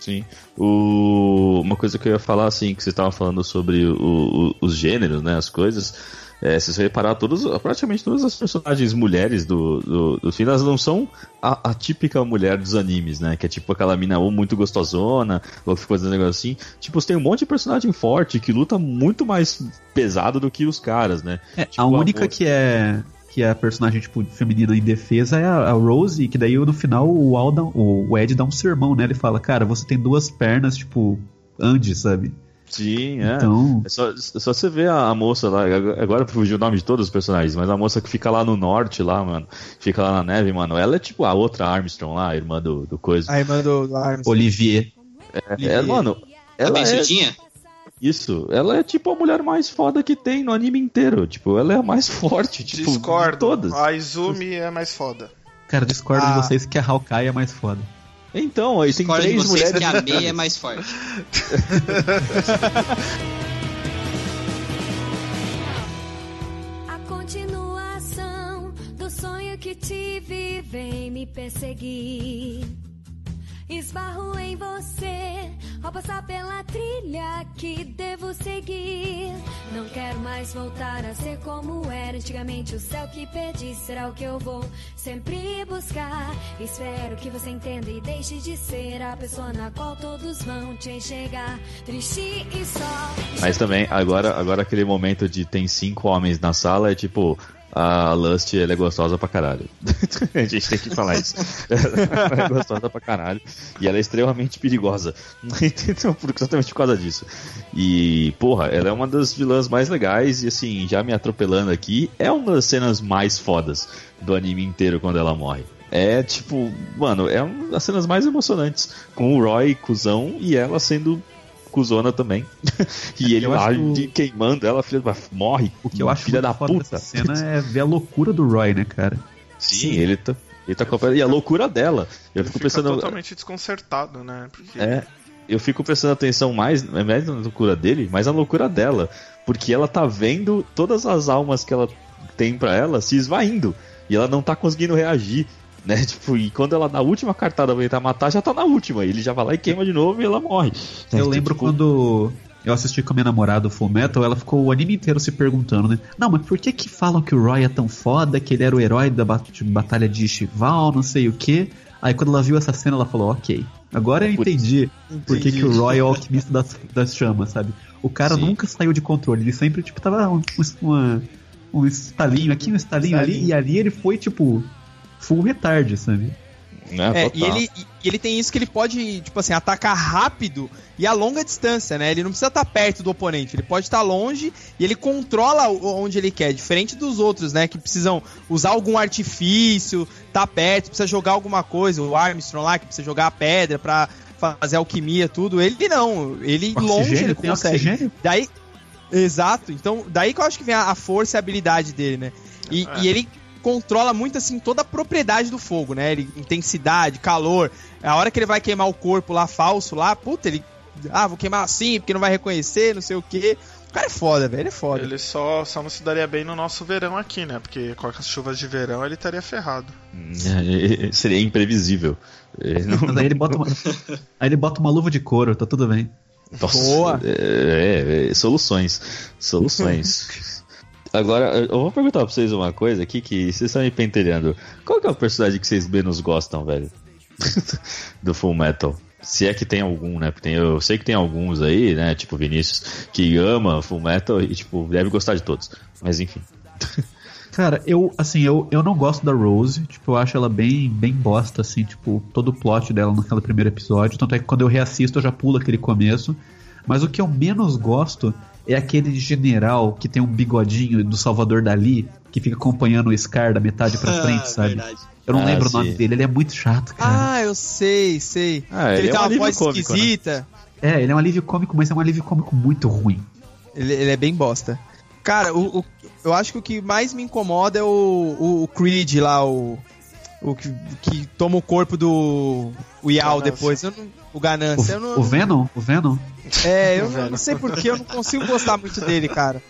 Sim. O... Uma coisa que eu ia falar, assim, que você estava falando sobre o- o- os gêneros, né? As coisas. É, se você reparar, todos, praticamente todas as personagens mulheres do, do, do filme, elas não são a, a típica mulher dos animes, né? Que é tipo aquela mina ou muito gostosona, ou que ficou fazendo negócio assim. Tipo, você tem um monte de personagem forte que luta muito mais pesado do que os caras, né? É, Tipo, a única moça- que é que é a personagem tipo feminina em defesa é a, a Rose, que daí no final o, Al dá- o, Ed dá um sermão, né? Ele fala, cara, você tem duas pernas, tipo, ande, sabe? Sim, é. Então, É só, é só você ver a, a moça lá, agora- fugiu o nome de todos os personagens, mas a moça que fica lá no norte, lá, mano, fica lá na neve, mano, ela é tipo a outra Armstrong lá, a irmã do, do coisa. A irmã do, do Arms. Olivier. É, mano, Tá ela bem é feitinha? Isso. Ela é tipo a mulher mais foda que tem no anime inteiro. Tipo, ela é a mais forte, tipo, Discordo. de todas. A Izumi é mais foda. Cara, discordo Ah. de vocês que a Hawkeye é mais foda. Então, aí tem Discordo de três vocês mulheres. que a meia é mais forte. A continuação do sonho que tive vem me perseguir. Esbarro em você ao passar pela trilha que devo seguir. Não quero mais voltar a ser como era antigamente. O céu que perdi será o que eu vou sempre buscar. Espero que você entenda e deixe de ser a pessoa na qual todos vão te enxergar. Triste e só. Mas também, agora, agora aquele momento de tem cinco homens na sala é tipo. A Lust, ela é gostosa pra caralho. a gente tem que falar isso. ela é gostosa pra caralho. E ela é extremamente perigosa. Então, exatamente por causa disso. E, porra, ela é uma das vilãs mais legais. E, assim, já me atropelando aqui, é uma das cenas mais fodas do anime inteiro quando ela morre. É tipo, mano, é uma das cenas mais emocionantes. Com o Roy, cuzão, e ela sendo cuzona também. e ele Eu lá de- queimando ela, filha da morre. O que eu acho filha da puta. cena é ver a loucura do Roy, né, cara? Sim, ele tá. Ele tá completo. E a loucura dela. Eu Ele fico fica pensando. totalmente desconcertado, né? Porque É, eu fico prestando atenção mais, não é mais na loucura dele, mas na loucura dela. Porque ela tá vendo todas as almas que ela tem pra ela se esvaindo. E ela não tá conseguindo reagir. Né? Tipo, e quando ela na última cartada vai tentar matar, já tá na última. Ele já vai lá e queima de novo e ela morre. Eu Então, lembro tipo, quando eu assisti com a minha namorada o Full Metal, ela ficou o anime inteiro se perguntando, né? Não, mas por que que falam que o Roy é tão foda, que ele era o herói da bat- batalha de Shival, não sei o quê? Aí quando ela viu essa cena, ela falou, ok, agora eu Por- entendi por que que o Roy é o alquimista das, das chamas, sabe? O cara Sim. nunca saiu de controle, ele sempre, tipo, tava um, uma- um estalinho aqui, um estalinho ali, e ali ele foi, tipo, full retard, sabe? né, É, e ele, e ele tem isso que ele pode, tipo assim, atacar rápido e a longa distância, né? Ele não precisa estar perto do oponente, ele pode estar longe e ele controla onde ele quer, diferente dos outros, né? Que precisam usar algum artifício, tá perto, precisa jogar alguma coisa, o Armstrong lá, que precisa jogar a pedra pra fazer alquimia, tudo. Ele não, ele longe ele tem consegue. oxigênio? Daí, exato. Então, daí que eu acho que vem a, a força e a habilidade dele, né? E, É. e ele controla muito assim toda a propriedade do fogo, né? Ele, intensidade, calor. A hora que ele vai queimar o corpo lá falso lá, puta, ele ah, vou queimar assim porque não vai reconhecer, não sei o quê. O cara é foda, velho, ele é foda. ele só, só não se daria bem no nosso verão aqui, né? Porque com as chuvas de verão ele estaria ferrado. É, seria imprevisível. Ele não- Mas aí ele bota uma, aí ele bota uma luva de couro, tá tudo bem. Nossa, Boa. É, é, é, soluções. Soluções. Agora, eu vou perguntar pra vocês uma coisa aqui que vocês estão me pentelhando. Qual que é o personagem que vocês menos gostam, velho? Do Full Metal. Se é que tem algum, né? Tem- eu sei que tem alguns aí, né? Tipo Vinícius, que ama Full Metal e, tipo, deve gostar de todos. Mas enfim. Cara, eu, assim, eu, eu não gosto da Rose. Tipo, eu acho ela bem, bem bosta, assim, tipo, todo o plot dela naquele primeiro episódio. Tanto é que quando eu reassisto eu já pulo aquele começo. Mas o que eu menos gosto é aquele general que tem um bigodinho do Salvador Dali, que fica acompanhando o Scar da metade pra frente, sabe? Verdade. Eu não Ah, lembro o nome sim. dele, ele é muito chato, cara. Ah, eu sei, sei. Ah, ele, ele é tem um uma alívio voz cômico, né? esquisita. É, ele é um alívio cômico, mas é um alívio cômico muito ruim. Ele, ele é bem bosta. Cara, o, o- eu acho que o que mais me incomoda é o, o, o Creed lá, o. O que, que toma o corpo do. O Yao depois. Eu não- o O, Ganância. eu não, o Venom? O Venom? É, eu não, não sei porquê, eu não consigo gostar muito dele, cara.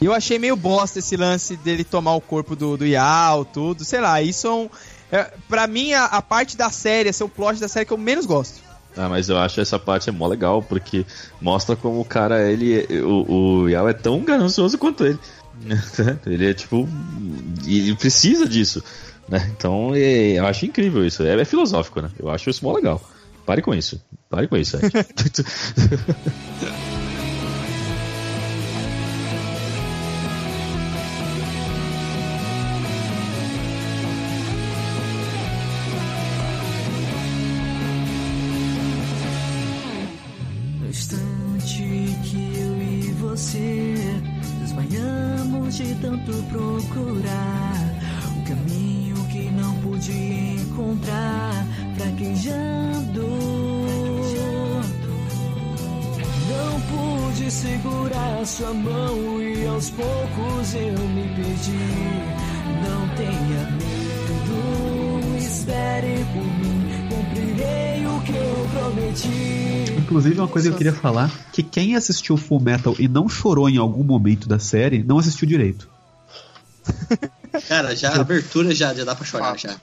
E eu achei meio bosta esse lance dele tomar o corpo do, do Yao, tudo. Sei lá, isso é um. É, pra mim, a, a parte da série, esse é o plot da série que eu menos gosto. Ah, mas eu acho essa parte é mó legal, porque mostra como o cara, ele. O, o Yao é tão ganancioso quanto ele. ele é tipo. e Ele precisa disso. Né? Então é, eu acho incrível isso. É, é filosófico, né? Eu acho isso mó legal. Pare com isso. Pare com isso. sua mão e aos poucos eu me perdi. Não tenha medo, espere por mim, cumprirei o que eu prometi. Inclusive, uma coisa que eu queria falar, que quem assistiu Full Metal e não chorou em algum momento da série, não assistiu direito. Cara, já a abertura já, já dá pra chorar já.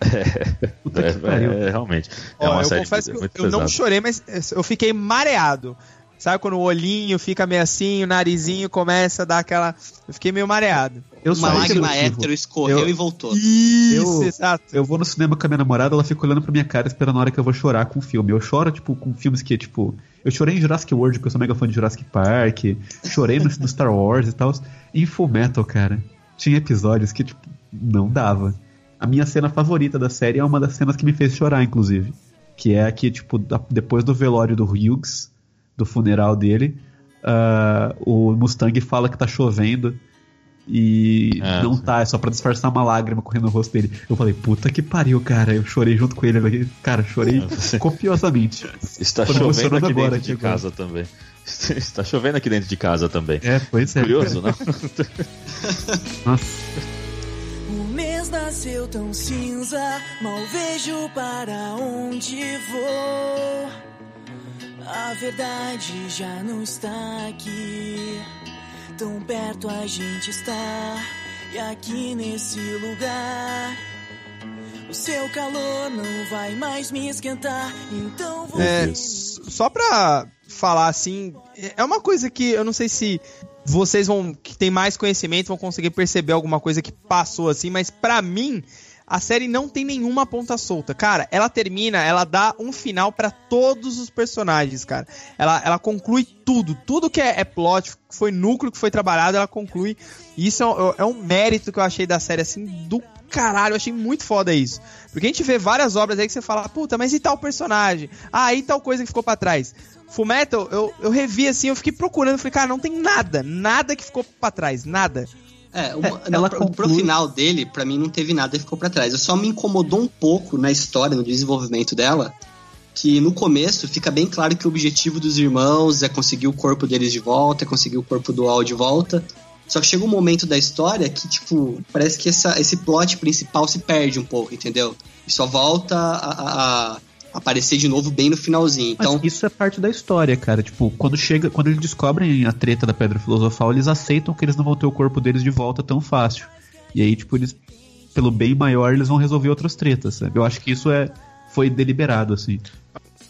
Puta que É, pariu. é, realmente. É Ó, uma eu série confesso que eu, eu não chorei, mas eu fiquei mareado. Sabe quando o olhinho fica meio assim, o narizinho começa a dar aquela. Eu fiquei meio mareado. Eu Uma sou lágrima hétero escorreu Eu- e voltou. Isso, Eu- exato. Eu vou no cinema com a minha namorada, ela fica olhando pra minha cara esperando a hora que eu vou chorar com o filme. Eu choro, tipo, com filmes que, tipo. Eu chorei em Jurassic World, porque eu sou mega fã de Jurassic Park. Chorei no, no Star Wars e tal. E em Full Metal, cara, tinha episódios que, tipo, não dava. A minha cena favorita da série é uma das cenas que me fez chorar, inclusive. Que é a que, tipo, depois do velório do Hughes, do funeral dele, ah, o Mustang fala que tá chovendo. E É, não sim. tá, é só pra disfarçar uma lágrima correndo no rosto dele. Eu falei, puta que pariu, cara. Eu chorei junto com ele. Cara, chorei copiosamente. Está chovendo aqui agora, dentro de aqui agora. casa também. Está chovendo aqui dentro de casa também. É, pois é. Curioso, não? Nossa, O mês nasceu tão cinza, mal vejo para onde vou. A verdade já não está aqui, tão perto a gente está, e aqui nesse lugar. O seu calor não vai mais me esquentar, então vou. É, só pra falar assim, é uma coisa que eu não sei se vocês vão, que tem mais conhecimento, vão conseguir perceber alguma coisa que passou assim, mas pra mim, a série não tem nenhuma ponta solta. Cara, ela termina, ela dá um final pra todos os personagens, cara. Ela, ela conclui tudo. Tudo que é, é plot, que foi núcleo, que foi trabalhado, ela conclui. E isso é, um- é um mérito que eu achei da série, assim, do caralho. Eu achei muito foda isso. Porque a gente vê várias obras aí que você fala, puta, mas e tal personagem? Ah, e tal coisa que ficou pra trás? Fullmetal, eu, eu revi assim, eu fiquei procurando, falei, cara, não tem nada, nada que ficou pra trás, nada. É, É, não, ela pro, pro conclui- final dele, pra mim não teve nada que ficou pra trás. Só me incomodou um pouco na história, no desenvolvimento dela, que no começo fica bem claro que o objetivo dos irmãos é conseguir o corpo deles de volta, é conseguir o corpo do Al de volta. Só que chega um momento da história que, tipo, parece que essa, esse plot principal se perde um pouco, entendeu? E só volta a, a- a aparecer de novo bem no finalzinho. Mas Então, isso é parte da história, cara. Tipo, quando chega, quando eles descobrem a treta da Pedra Filosofal, eles aceitam que eles não vão ter o corpo deles de volta tão fácil. E aí, tipo, eles, pelo bem maior, eles vão resolver outras tretas, sabe? Eu acho que isso é foi deliberado, assim.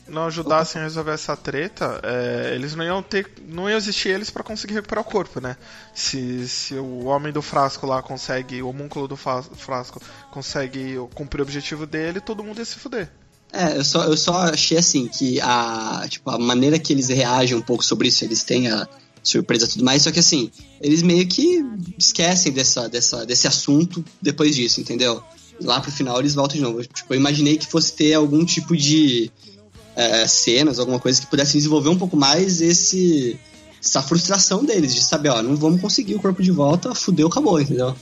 não ajudassem a resolver essa treta, é, eles não iam ter. não iam existir eles pra conseguir recuperar o corpo, né? Se, se o homem do frasco lá consegue, o homúnculo do frasco consegue cumprir o objetivo dele, todo mundo ia se fuder. É, eu só, eu só achei assim que a, tipo, a maneira que eles reagem um pouco sobre isso, eles têm a surpresa e tudo mais, só que assim, eles meio que esquecem dessa, dessa, desse assunto depois disso, entendeu? Lá pro final eles voltam de novo. Tipo, eu imaginei que fosse ter algum tipo de é, cenas, alguma coisa que pudesse desenvolver um pouco mais esse essa frustração deles, de saber, ó, não vamos conseguir o corpo de volta, fudeu, acabou, entendeu?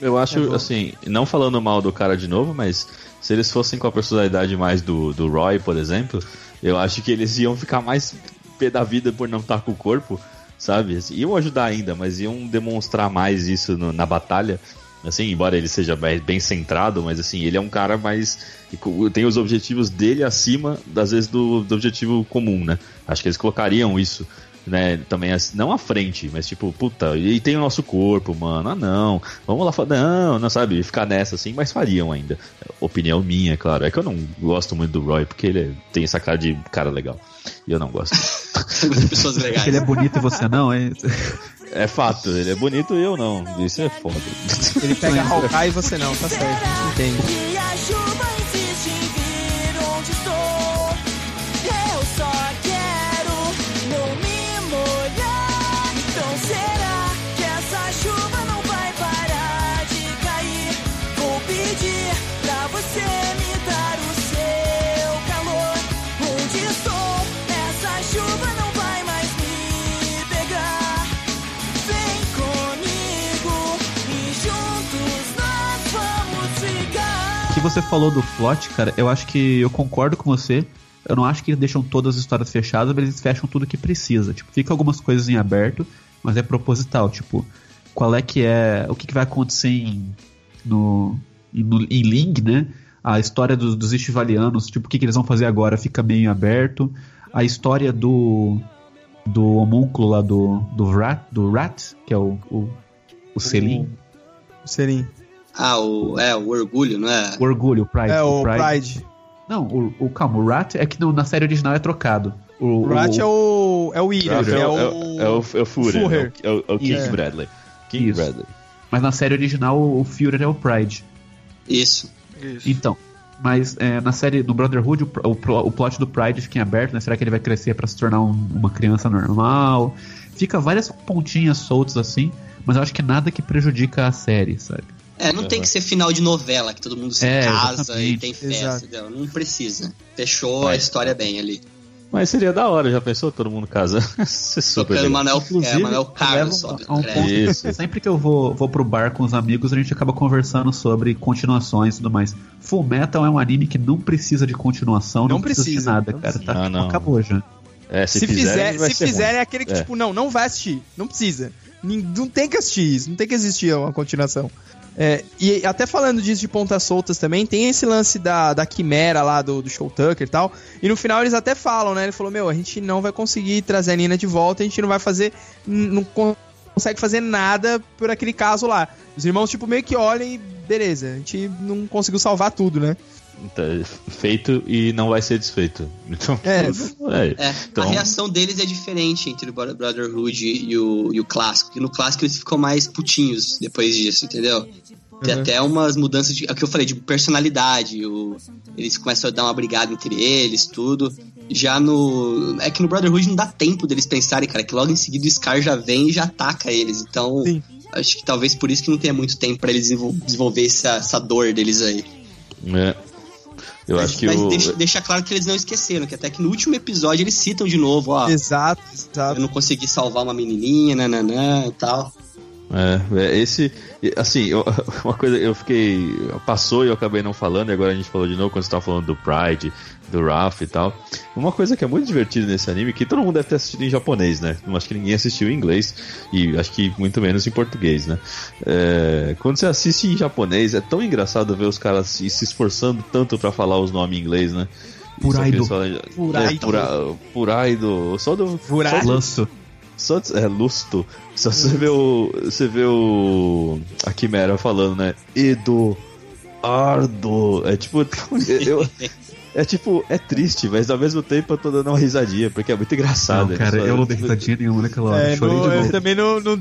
Eu É acho, assim, não falando mal do cara de novo, mas se eles fossem com a personalidade mais do, do Roy, por exemplo, eu acho que eles iam ficar mais pé da vida por não estar com o corpo, sabe? Assim, iam ajudar ainda, mas iam demonstrar mais isso no- na batalha. Assim, embora ele seja bem, centrado, mas assim, ele é um cara mais. tem os objetivos dele acima, às vezes, do, do objetivo comum, né? Acho que eles colocariam isso né, também, assim, não à frente, mas tipo, puta, e tem o nosso corpo, mano, ah não, vamos lá, não, não sabe, ficar nessa assim, mas fariam ainda. Opinião minha, claro, é que eu não gosto muito do Roy, porque ele é- tem essa cara de cara legal, e eu não gosto. Pessoas legais. que ele é bonito e você não, é. É fato, ele é bonito e eu não, isso é foda. Ele pega Hawkeye e você não, tá certo, entende. Você falou do plot, cara, eu acho que eu concordo com você, Eu não acho que eles deixam todas as histórias fechadas, mas eles fecham tudo que precisa. Tipo, fica algumas coisas em aberto, mas é proposital. Tipo, qual é que é. O que, que vai acontecer em, no, no, em Ling, né? A história dos, dos Estivalianos, tipo, o que, que eles vão fazer agora fica meio em aberto. A história do. Do homúnculo lá do. Do Rat, do Rat que é o. O, o Selim. Selim. Ah, o, é, o orgulho, não é? O Orgulho, o Pride. É, o Pride. Não, o, o calma, o Rat é que no- na série original é trocado. O, O Rat é o. É o Ira, É, é é o. o- é o é o Führer, é o- é o King. Bradley. King Isso. Bradley. Mas na série original o Führer é o Pride. Isso. Isso. Então, mas é, na série do Brotherhood, o, o, o plot do Pride fica em aberto, né? Será que ele vai crescer pra se tornar um- uma criança normal? Fica várias pontinhas soltas assim, mas eu acho que nada que prejudica a série, sabe? É, não tem que ser final de novela, que todo mundo se É, casa exatamente. e tem festa, entendeu? Não precisa. Fechou a história bem ali. Mas seria da hora, já pensou? Todo mundo casa. É Tocando. Manuel, é, Manuel Carlos sobe a um Isso. Sempre que eu vou, vou pro bar com os amigos, a gente acaba conversando sobre continuações e tudo mais. Full Metal é um anime que não precisa de continuação, não, Não precisa, de precisa, nada, não cara. Tá, Ah, tipo, não. acabou já. É, se, Se, fizerem, fizer, vai se ruim. é aquele que, É. tipo, não, não vai assistir. Não precisa. Não tem que assistir isso, não tem que existir uma continuação. É, e até falando disso de pontas soltas também, tem esse lance da, da quimera lá do, do Show Tucker e tal. E no final eles até falam, né? Ele falou: Meu, a gente não vai conseguir trazer a Nina de volta, a gente não vai fazer. Não con- consegue fazer nada por aquele caso lá. Os irmãos, tipo, meio que olham e beleza, a gente não conseguiu salvar tudo, né? Então, feito e não vai ser desfeito. Então, É. é. É, Então- a reação deles é diferente entre o Bro- Brotherhood e o, e o clássico. Porque no clássico eles ficam mais putinhos depois disso, entendeu? Tem Uhum. até umas mudanças de. É o que eu falei, de personalidade. O, eles começam a dar uma brigada entre eles, tudo. Já no. É que no Brotherhood não dá tempo deles pensarem, cara, que logo em seguida o Scar já vem e já ataca eles. Então, Sim. acho que talvez por isso que não tenha muito tempo pra eles desenvol- desenvolver essa, essa dor deles aí. É. Eu mas acho que mas o. deixa, deixa claro que eles não esqueceram, que até que no último episódio eles citam de novo, ó. Exato, Eu exato. não consegui salvar uma menininha, nananã e tal. É, é, esse. Assim, eu- uma coisa, eu fiquei. Passou e eu acabei não falando, e agora a gente falou de novo quando você tava falando do Pride, do Ralph e tal. Uma coisa que é muito divertida nesse anime, que todo mundo deve ter assistido em japonês, né? Não acho que ninguém assistiu em inglês, e acho que muito menos em português, né? É, quando você assiste em japonês, é tão engraçado ver os caras se, se esforçando tanto pra falar os nomes em inglês, né? Puraido. Só falam- Puraido. É, pura, puraido. Só do. Puraido. só- Lanço. só é lusto. Só você vê o. Você vê o. A Quimera falando, né? Eduardo. É tipo. Eu, é tipo, é triste, mas ao mesmo tempo eu tô dando uma risadinha, porque é muito engraçado. Não, cara, Eles eu não falam- dei risadinha nenhuma naquela hora. É, Chorei não- de eu também não, não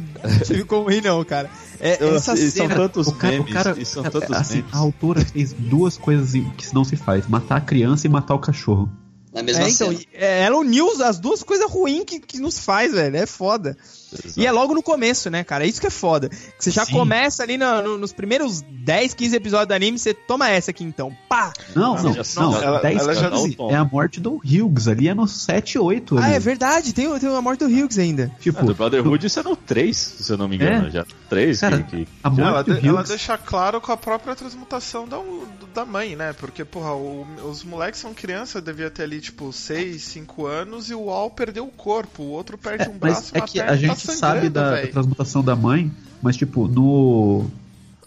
tive como rir, não, cara. É, Eu- essa e são cena. tantos O cara, o memes, cara- e são cara, tantos assim, memes. a autora fez duas coisas que não se faz: matar a criança e matar o cachorro. Na mesma É, então, cena. e- é, ela uniu as duas coisas ruins que, que nos faz, velho. É foda. E é logo no começo, né, cara? Isso que é foda. Que você já Sim. começa ali no- no- nos primeiros 10, 15 episódios do anime, você toma essa aqui então. Pá! Não, Ah, não, já- não. ela- 10, ela já 15 dá o tom. é a morte do Hughes ali, é no 7, 8. Ah, ali. é verdade. Tem, tem a morte do Hughes ainda. Tipo, Ah, do Brotherhood isso é no 3, se eu não me engano. É. Já 3 Cara, que, que- a Ela, morte de- do ela Hughes. deixa claro com a própria transmutação da, da mãe, né? Porque, porra, o- os moleques são criança, devia ter ali, tipo, 6, 5 anos, e o Al perdeu o corpo, o outro perde É, um braço e é uma que perna a e tá gente sangrando, sabe da, da transmutação da mãe, mas tipo, no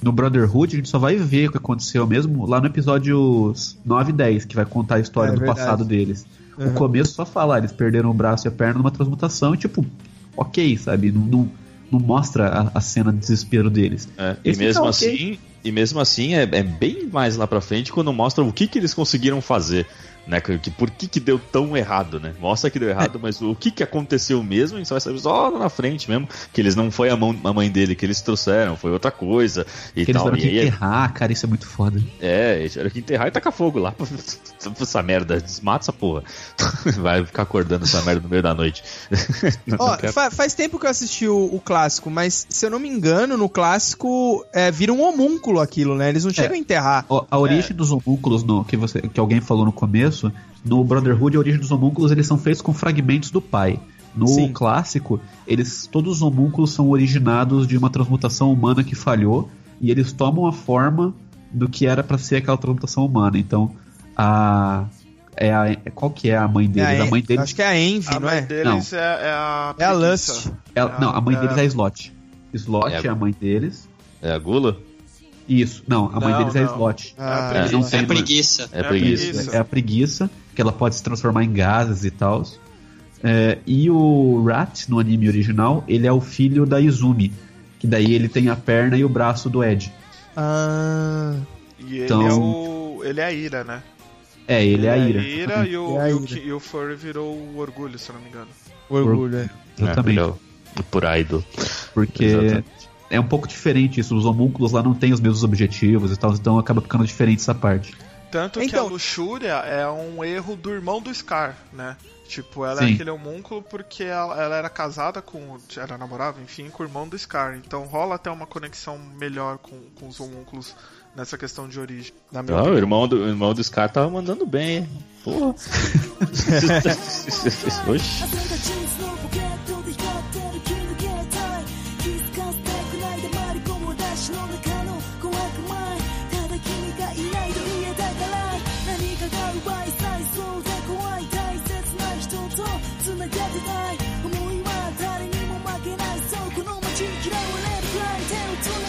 no Brotherhood a gente só vai ver o que aconteceu mesmo lá no episódio 9 e 10, que vai contar a história É do verdade. passado deles. Uhum. O começo só fala, eles perderam o braço e a perna numa transmutação e tipo, ok, sabe? Não, não, não mostra a, a cena de desespero deles. É, e mesmo tá assim, e mesmo assim é, é bem mais lá pra frente quando mostra o que, que eles conseguiram fazer, né? Que, que- por que, que deu tão errado, né? Mostra que deu errado, mas o que, que aconteceu mesmo, a gente só vai saber só lá na frente mesmo, que eles não foi a, mão, a mãe dele que eles trouxeram, foi outra coisa e Que eles tal. tiveram E que aí, enterrar, cara, isso é muito foda. é, eles tiveram que enterrar e tacar fogo lá. essa merda, desmata essa porra. Vai ficar acordando essa merda no meio da noite. Ó, quero- fa- faz tempo que eu assisti o, o clássico, mas se eu não me engano, no clássico é, vira um homúnculo aquilo, né? Eles não chegam a enterrar. O- A origem dos homúnculos no, que, você, que alguém falou no começo, no Brotherhood, a origem dos homúnculos eles são feitos com fragmentos do pai. No Sim. clássico, eles todos os homúnculos são originados de uma transmutação humana que falhou e eles tomam a forma do que era pra ser aquela transmutação humana. Então, a É a, qual que é a mãe É deles? a a mãe deles. Acho que é a Envy, A não mãe é? deles é, é a. É a. Lust. ela- não, a mãe é- deles é a Slot. Slot É é, a- a mãe deles. É a gula? Isso, não, a mãe Não, deles é a não. Slot. Ah, É não preguiça. É têm mãe. preguiça. É a preguiça. preguiça. É a preguiça, que ela pode se transformar em gases e tal. É, e o Rat, no anime original, ele é o filho da Izumi. Que daí ele tem a perna e o braço do Ed. Ah, E ele Então- é o. Ele é a ira, né? É, ele é a ira. e, o, É a e, o, ira. E o Furry virou o orgulho, se eu não me engano. o orgulho, é. Exatamente. É, é o Puraido. Porque Exatamente. É um pouco diferente isso. Os homúnculos lá não têm os mesmos objetivos e tal, então acaba ficando diferente essa parte. Tanto que a Então- luxúria é um erro do irmão do Scar, né? Tipo, ela é Sim. aquele homúnculo porque ela, ela era casada com. Era namorava, enfim, com o irmão do Scar. Então rola até uma conexão melhor com, com os homúnculos nessa questão de origem. Na minha Ah, o irmão do, o irmão do Scar tava mandando bem, hein? Porra. Oxi.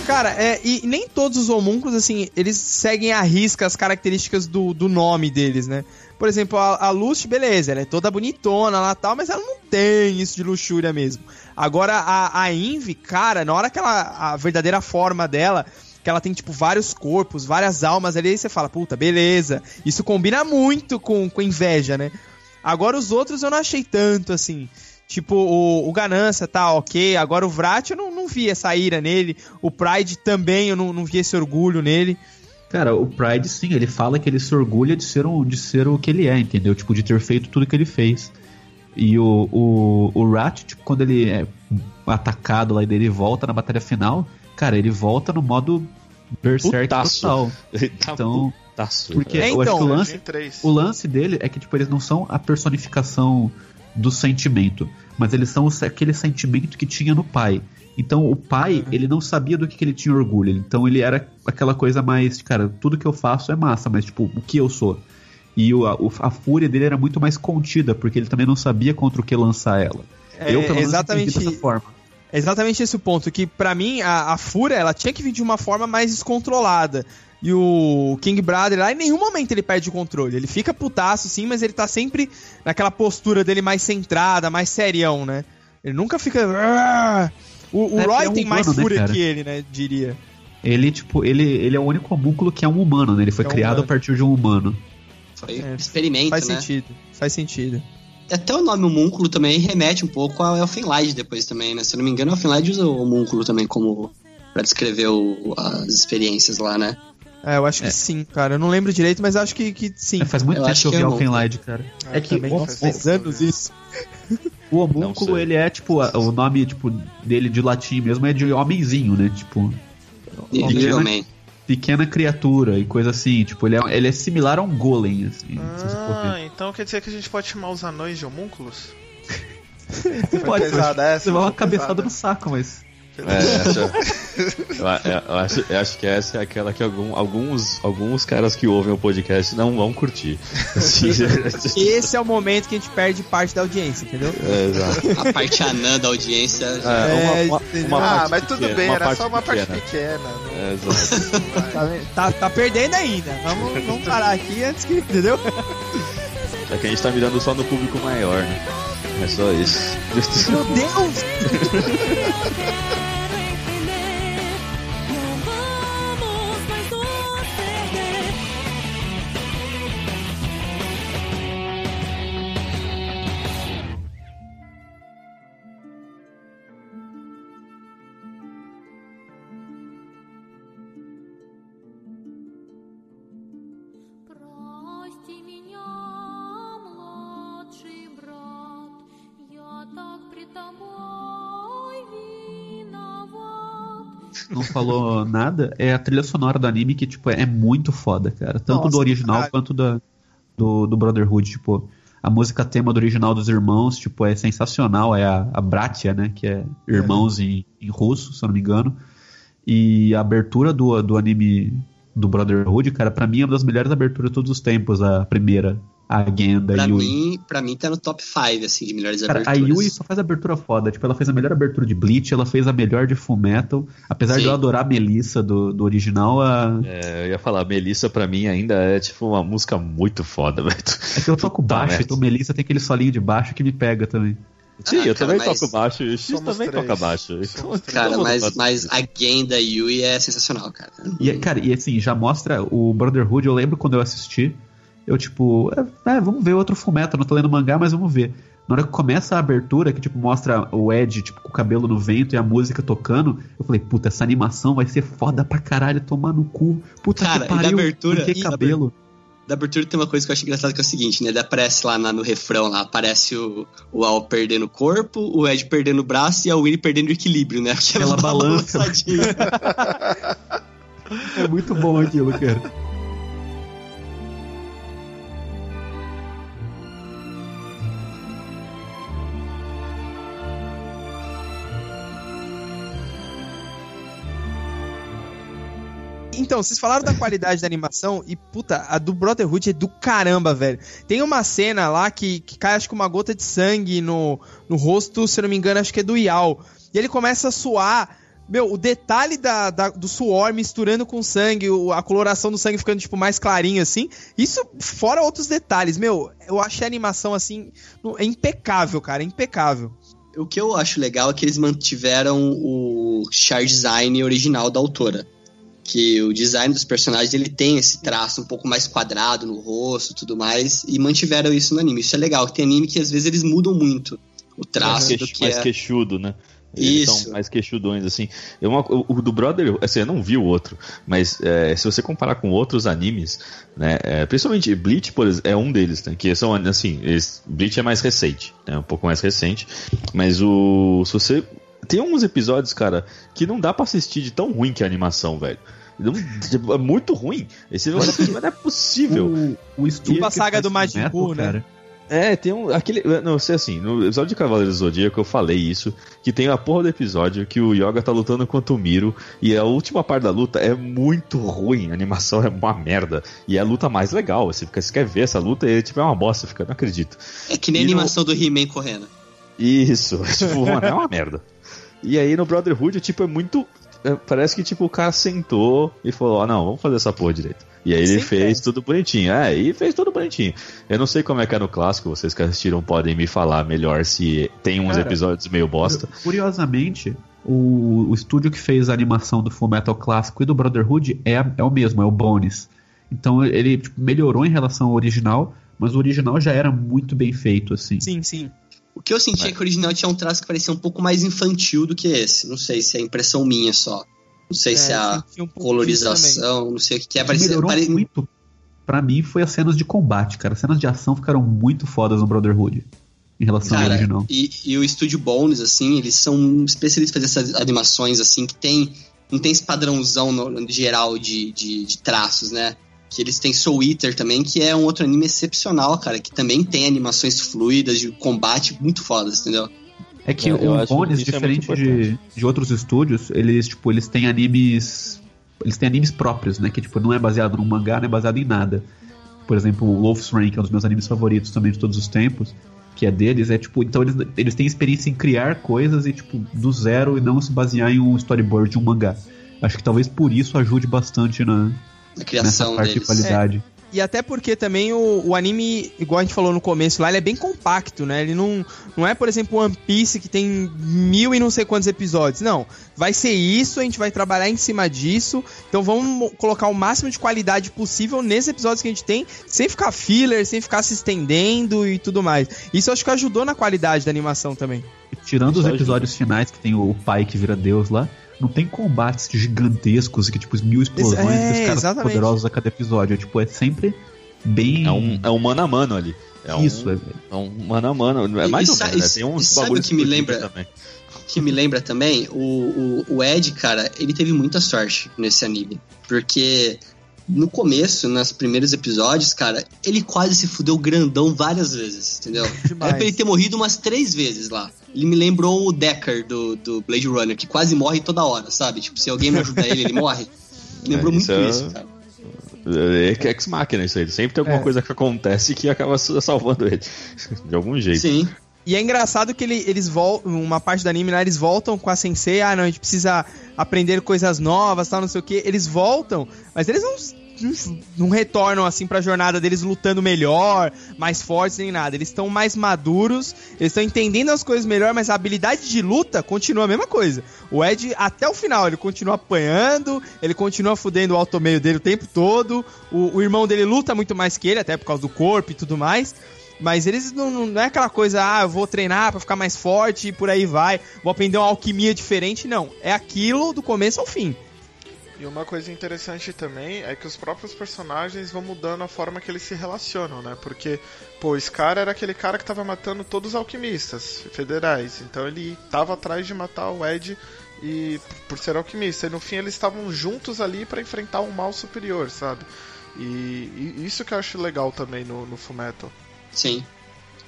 Cara, é, e nem todos os homúnculos, assim, eles seguem à risca as características do, do nome deles, né? Por exemplo, a, a Lust, beleza, ela é toda bonitona lá tal, mas ela não tem isso de luxúria mesmo. Agora, a, a Envy, cara, na hora que ela. A verdadeira forma dela. Que ela tem, tipo, vários corpos, várias almas ali, aí você fala, puta, beleza. Isso combina muito com, com inveja, né? Agora os outros eu não achei tanto, assim. Tipo, o, o Ganância tá ok. Agora o Vrat eu não, não vi essa ira nele. O Pride também eu não, não vi esse orgulho nele. Cara, o Pride, sim, ele fala que ele se orgulha de ser, um, de ser o que ele é, entendeu? Tipo, de ter feito tudo que ele fez. E o, o, o Rat, tipo, quando ele é atacado lá e dele volta na batalha final, cara, ele volta no modo Berserk Putaço. total. Tá Então, putaço. porque É, eu acho então, que o lance, o lance dele é que, tipo, eles não são a personificação do sentimento, mas eles são aquele sentimento que tinha no pai. Então, o pai, ele não sabia do que, que ele tinha orgulho. Então, ele era aquela coisa mais, cara, tudo que eu faço é massa, mas, tipo, o que eu sou? E o, a, a fúria dele era muito mais contida, porque ele também não sabia contra o que lançar ela. É, eu, pelo menos, exatamente- entendi dessa forma. É exatamente esse o ponto. Que pra mim, a, a Fúria, ela tinha que vir de uma forma mais descontrolada. E o King Brother lá, em nenhum momento ele perde o controle. Ele fica putaço, sim, mas ele tá sempre naquela postura dele mais centrada, mais serião, né? Ele nunca fica. "Ah!" O, o É, Roy é um tem mais humano, né, fúria cara? que ele, né? Diria. Ele, tipo, ele, ele é o único homúnculo que é um humano, né? Ele foi É um criado humano. a partir de um humano. Foi É, experimento, Faz né? sentido. Faz sentido. Até o nome homúnculo também remete um pouco ao Elfenlight depois também, né? Se eu não me engano, o Elfenlight usa o homúnculo também como pra descrever o- as experiências lá, né? É, eu acho que É. sim, cara. Eu não lembro direito, mas acho que, que sim. É, faz muito Eu tempo que eu vi é Alfenlight, cara. Ah, É que também o, faz anos isso. o homúnculo, ele é, tipo, o nome, tipo, dele de latim mesmo é de homenzinho, né? Tipo, E, Homem, de né? homem. pequena criatura e coisa assim. Tipo, ele é, ele é similar a um golem, assim. se. Ah, então quer dizer que a gente pode chamar os anões de homúnculos? Você pode, pesada essa, você vai uma cabeçada pesada. no saco, mas... É, essa- eu, a- eu acho, eu acho que essa é aquela que algum- alguns, alguns caras que ouvem o podcast não vão curtir. Assim, Esse é o momento que a gente perde parte da audiência, entendeu? é, exato. A parte anã da audiência. É, É, uma, uma, uma ah, parte mas tudo pequena, bem, era parte só uma parte pequena. pequena. não- É, exato. Tá, tá, tá perdendo ainda. Vamos, vamos parar aqui antes que. Entendeu? É que a gente tá mirando só no público maior, né? É só isso. Meu Deus! não falou nada, é a trilha sonora do anime que, tipo, é muito foda, cara. Tanto Nossa, do original caralho. quanto da, do, do Brotherhood, tipo. A música tema do original dos irmãos, tipo, é sensacional. É a, a Bratia, né? Que é irmãos em, em russo, se eu não me engano. E a abertura do, do anime do Brotherhood, cara, pra mim é uma das melhores aberturas de todos os tempos, a primeira. A Gen da Pra Yui. mim, pra mim tá no top 5, assim, de melhores Cara, a aberturas. Yui só faz abertura foda. Tipo, ela fez a melhor abertura de Bleach, ela fez a melhor de Fullmetal. Apesar de Sim. eu adorar a Melissa do, do original, a... É, eu ia falar, Melissa pra mim ainda é tipo uma música muito foda, velho. é que eu toco Puta baixo, merda. então Melissa tem aquele solinho de baixo que me pega também. Sim, Ah, eu cara, também mas- toco baixo, o X Somos também três. toca baixo. Somos Então, três. Cara, mas, mas a game da Yui é sensacional, cara. E, cara, e assim, já mostra o Brotherhood, eu lembro quando eu assisti, eu tipo, é, é, vamos ver outro Fullmetal, não tô lendo mangá, mas vamos ver. Na hora que começa a abertura, que tipo mostra o Ed tipo, com o cabelo no vento e a música tocando, eu falei, puta, essa animação vai ser foda pra caralho, tomar no cu. Puta Cara, que e da pariu, abertura- que da cabelo? Da abertura tem uma coisa que eu acho engraçada que é o seguinte, né? Aparece lá na- no refrão lá, aparece o, o Al perdendo o corpo, o Ed perdendo o braço e a Winnie perdendo o equilíbrio, né? Porque Ela dá uma balança. É muito bom aquilo, cara. Então, vocês falaram da qualidade da animação e, puta, a do Brotherhood é do caramba, velho. Tem uma cena lá que, que cai, acho que uma gota de sangue no, no rosto, se eu não me engano, acho que é do Yao. E ele começa a suar. Meu, o detalhe da, da- do suor misturando com sangue, o- a coloração do sangue ficando, tipo, mais clarinho, assim. Isso fora outros detalhes. Meu, eu achei a animação, assim, é impecável, cara, é impecável. o que eu acho legal é que eles mantiveram o char design original da autora. Que o design dos personagens ele tem esse traço um pouco mais quadrado no rosto e tudo mais, e mantiveram isso no anime. Isso é legal, que tem anime que às vezes eles mudam muito o traço mais, do que mais é. queixudo, né? Eles Isso. são mais queixudões, assim. Eu, o, do Brother, assim, eu não vi o outro, mas é, se você comparar com outros animes, né, é, principalmente Bleach, por exemplo, é um deles, né, que são, assim, eles- Bleach é mais recente, né, um pouco mais recente, mas o, se você, tem uns episódios, cara, que não dá pra assistir de tão ruim que é a animação, velho. É muito ruim. Esse não é possível. O, o estúdio Tipo a saga do Majin Buu, né? cara, É, tem um. Aquele. Não, sei assim, no episódio de Cavaleiros do Zodíaco eu falei isso. Que tem a porra do episódio que o Yoga tá lutando contra o Miro. E a última parte da luta é muito ruim. A animação é uma merda. E é a luta mais legal. Você, fica, você quer ver essa luta e tipo, é uma bosta, você fica, não acredito. É que nem a E no- animação do He-Man correndo. Isso, tipo, mano, é uma merda. E aí no Brotherhood, tipo, é muito. é, parece que tipo, o cara sentou e falou: ah, não, vamos fazer essa porra direito. E aí ele Sim, fez cara. tudo bonitinho. É, e fez tudo bonitinho. Eu não sei como é que é no clássico, vocês que assistiram podem me falar melhor se tem uns Cara, episódios meio bosta. Curiosamente, o, o estúdio que fez a animação do Fullmetal clássico e do Brotherhood é, é o mesmo, é o Bones. Então ele tipo, melhorou em relação ao original, mas o original já era muito bem feito, assim. Sim, sim. O que eu senti é que o original tinha um traço que parecia um pouco mais infantil do que esse. Não sei se é impressão minha só. Não sei se é a um colorização, não sei o que, que é. O que Parecia, melhorou pare- muito pra mim foi as cenas de combate, cara. As cenas de ação ficaram muito fodas no Brotherhood em relação ao Cara, original. e, e o estúdio Bones, assim, eles são especialistas em fazer essas animações, assim, que tem. Não tem esse padrãozão no, no geral de, de, de traços, né? Que eles têm Soul Eater também, que é um outro anime excepcional, cara, que também tem animações fluidas de combate muito fodas, entendeu? É que É, eu o Bones, é diferente de, importante. de outros estúdios, eles, tipo, eles têm animes. Eles têm animes próprios, né? Que tipo, não é baseado num mangá, não é baseado em nada. Por exemplo, o Wolf's Rain, que é um dos meus animes favoritos também de todos os tempos, que é deles, é tipo, então eles, eles têm experiência em criar coisas e, tipo, do zero e não se basear em um storyboard de um mangá. Acho que talvez por isso ajude bastante na, Na criação parte de deles. qualidade. E até porque também o, o anime, igual a gente falou no começo lá, ele é bem compacto, né? Ele não, não é, por exemplo, One Piece que tem mil e não sei quantos episódios. Não. Vai ser isso, a gente vai trabalhar em cima disso. Então vamos mo- colocar o máximo de qualidade possível nesses episódios que a gente tem, sem ficar filler, sem ficar se estendendo e tudo mais. Isso acho que ajudou na qualidade da animação também. Tirando os episódios finais, que tem o pai que vira Deus lá, não tem combates gigantescos que, tipo, mil explosões Ex- é, e os caras exatamente. poderosos a cada episódio. É, tipo, é sempre bem. É um, é um mano a mano ali. É Isso, um, é. é um mano a mano. É mais e ou sa- menos, né? Tem uns e sabe o que me lembra? Também. que me lembra também, o, o, o Ed, cara, ele teve muita sorte nesse anime. Porque no começo, nos primeiros episódios, cara, ele quase se fudeu grandão várias vezes, entendeu? Demais. Era pra ele ter morrido umas três vezes lá. Ele me lembrou o Decker do, do Blade Runner, que quase morre toda hora, sabe? Tipo, se alguém não ajudar ele, ele morre. Lembrou É, isso muito é- isso, cara. É Ex Machina isso aí. Sempre tem alguma É. coisa que acontece que acaba sa- salvando ele. De algum jeito. Sim. E é engraçado que ele- eles voltam, uma parte do anime eles voltam com a sensei, ah, não, a gente precisa aprender coisas novas, tal, não sei o que. Eles voltam, mas eles não, não, não retornam assim pra jornada deles lutando melhor, mais fortes nem nada. Eles estão mais maduros, eles estão entendendo as coisas melhor, mas a habilidade de luta continua a mesma coisa. O Ed, até o final, ele continua apanhando, ele continua fudendo o alto meio dele o tempo todo. O, o irmão dele luta muito mais que ele, até por causa do corpo e tudo mais. Mas eles não, não- é aquela coisa, ah, eu vou treinar pra ficar mais forte e por aí vai, vou aprender uma alquimia diferente, não. É aquilo do começo ao fim. E uma coisa interessante também é que os próprios personagens vão mudando a forma que eles se relacionam, né? Porque, pô, esse cara era aquele cara que tava matando todos os alquimistas federais. Então ele tava atrás de matar o Ed e por ser alquimista. E no fim eles estavam juntos ali pra enfrentar um mal superior, sabe? E, e isso que eu acho legal também no, no Fullmetal. Sim.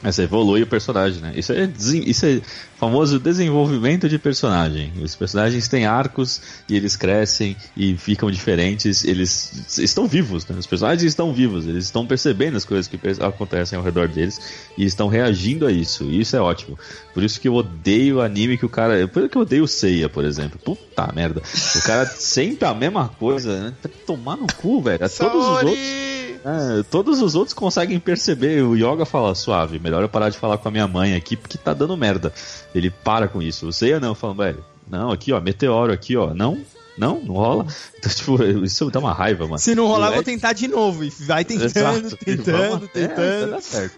Mas evolui o personagem, né? Isso é, isso é famoso desenvolvimento de personagem. Os personagens têm arcos e eles crescem e ficam diferentes. Eles estão vivos, né? Os personagens estão vivos. Eles estão percebendo as coisas que acontecem ao redor deles e estão reagindo a isso. E isso é ótimo. Por isso que eu odeio anime que o cara. Por isso que eu odeio o Seiya, por exemplo. Puta merda. O cara sempre a mesma coisa, né? Tá tomar no cu, velho. Todos os outros. É, todos os outros conseguem perceber. O Yoga fala suave, melhor eu parar de falar com a minha mãe aqui porque tá dando merda. Ele para com isso. O Seiya não, falando, velho, não, aqui ó, meteoro aqui ó, não, não, não rola. Então, tipo, isso dá uma raiva, mano. Se não rolar, O eu vou Ed- tentar de novo. E vai tentando, Exato, tentando, tentando. Até dá certo.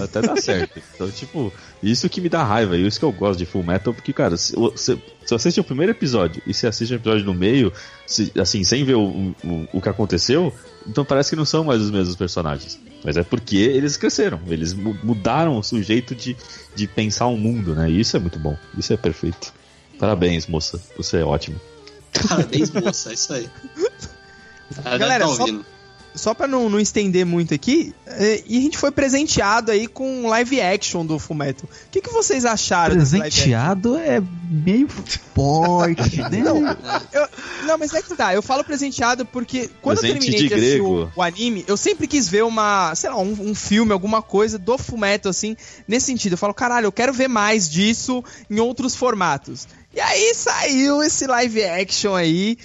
Até dá certo. Então, tipo, isso que me dá raiva, e isso que eu gosto de Full Metal, porque, cara, se, o- se, se você assiste o primeiro episódio e você assiste o episódio no meio, se- assim, sem ver o, o, o que aconteceu, então parece que não são mais os mesmos personagens. Mas é porque eles cresceram, eles mu- mudaram o seu jeito de, de pensar o mundo, né? E isso é muito bom, isso é perfeito. Parabéns, moça, você é ótimo. Parabéns, moça. É isso aí. Galera, tá ouvindo. Só pra não, não estender muito aqui, é, e a gente foi presenteado aí com live action do Fullmetal. O que, que vocês acharam? Presenteado é meio forte, né? Eu- não, mas é que tá. Eu falo presenteado porque quando Presente eu terminei de de, assistir o, o anime, eu sempre quis ver uma, sei lá, um, um filme, alguma coisa do Fullmetal, assim, nesse sentido. Eu falo, caralho, eu quero ver mais disso em outros formatos. E aí saiu esse live action aí,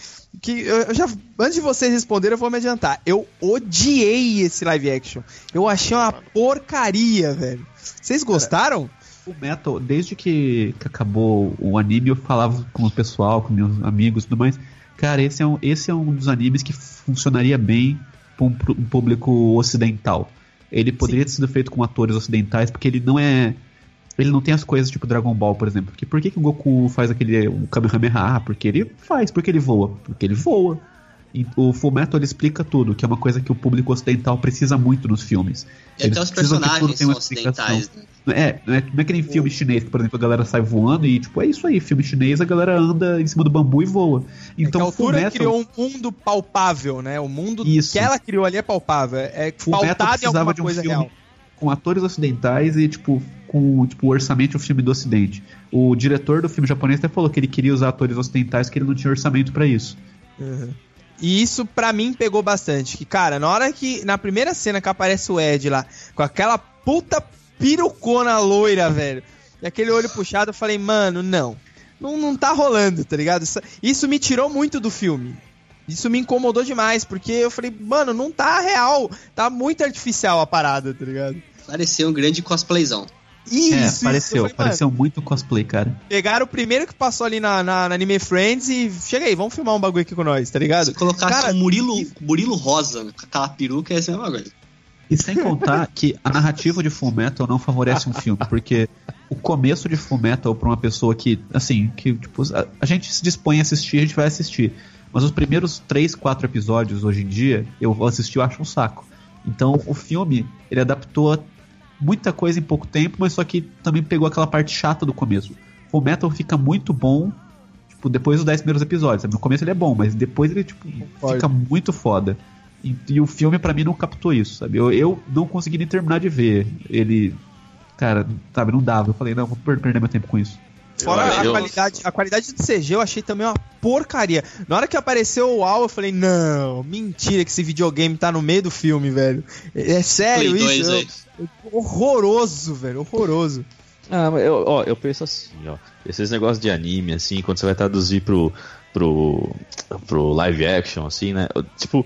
que eu, já, antes de vocês responderem, eu vou me adiantar. Eu odiei esse live action. Eu achei uma porcaria, velho. Vocês gostaram? O Metal, desde que, que acabou o anime, eu falava com o pessoal, com meus amigos e tudo mais. Cara, esse é um, esse é um dos animes que funcionaria bem para um, um público ocidental. Ele poderia ter sido feito com atores ocidentais, porque ele não é. Ele não tem as coisas tipo Dragon Ball, por exemplo. Que por que, que o Goku faz aquele o Kamehameha? Ah, porque ele faz, porque ele voa. Porque ele voa. E o Fullmetal ele explica tudo, que é uma coisa que o público ocidental precisa muito nos filmes. E até Eles os que tudo personagens são uma explicação. ocidentais, né? É, não é, não é que nem filme chinês, que, por exemplo, a galera sai voando e, tipo, é isso aí, filme chinês, a galera anda em cima do bambu e voa. Então, Então, a altura Fullmetal, criou um mundo palpável, né? O mundo Isso. que ela criou ali é palpável. É pautado em precisava alguma de um coisa filme real. Com atores ocidentais e, tipo, com tipo, o orçamento de um filme do ocidente. O diretor do filme japonês até falou que ele queria usar atores ocidentais, que ele não tinha orçamento pra isso. E isso pra mim pegou bastante. Que, cara, na hora que. Na primeira cena que aparece o Ed lá, com aquela puta pirucona loira, velho. E aquele olho puxado, eu falei, mano, não. Não, não tá rolando, tá ligado? Isso, isso me tirou muito do filme. Isso me incomodou demais, porque eu falei, mano, não tá real. Tá muito artificial a parada, tá ligado? Parecia um grande cosplayzão. Isso, é, isso. pareceu, Eu falei, pareceu muito cosplay, cara. pegaram o primeiro que passou ali na, na, na Anime Friends e chega aí, vamos filmar um bagulho aqui com nós, tá ligado? Se colocasse Cara, um Murilo, Murilo Rosa com aquela peruca, ia ser a mesma coisa. E sem contar que a narrativa de Fullmetal não favorece um filme, porque o começo de Fullmetal pra uma pessoa que, assim, que tipo, a, a gente se dispõe a assistir, a gente vai assistir. Mas os primeiros três, quatro episódios hoje em dia, eu vou assistir, eu acho um saco. Então o filme, ele adaptou muita coisa em pouco tempo, mas só que também pegou aquela parte chata do começo. Fullmetal fica muito bom, tipo, depois dos 10 primeiros episódios. sabe? No começo ele é bom, mas depois ele, tipo, fica muito foda. E, e o filme, pra mim, não captou isso, sabe? Eu, eu não consegui nem terminar de ver. Ele. Cara, sabe, não dava. Eu falei, não, vou per- perder meu tempo com isso. Fora Eu- a, eu- qualidade, a qualidade do CG eu achei também uma porcaria. Na hora que apareceu o UAU, eu falei, não, mentira que esse videogame tá no meio do filme, velho. É sério Play isso? 2 Eu- horroroso, velho, horroroso. Ah, mas eu, ó, eu penso assim, ó. Esses negócios de anime, assim, quando você vai traduzir pro, pro, pro live action, assim, né? Tipo,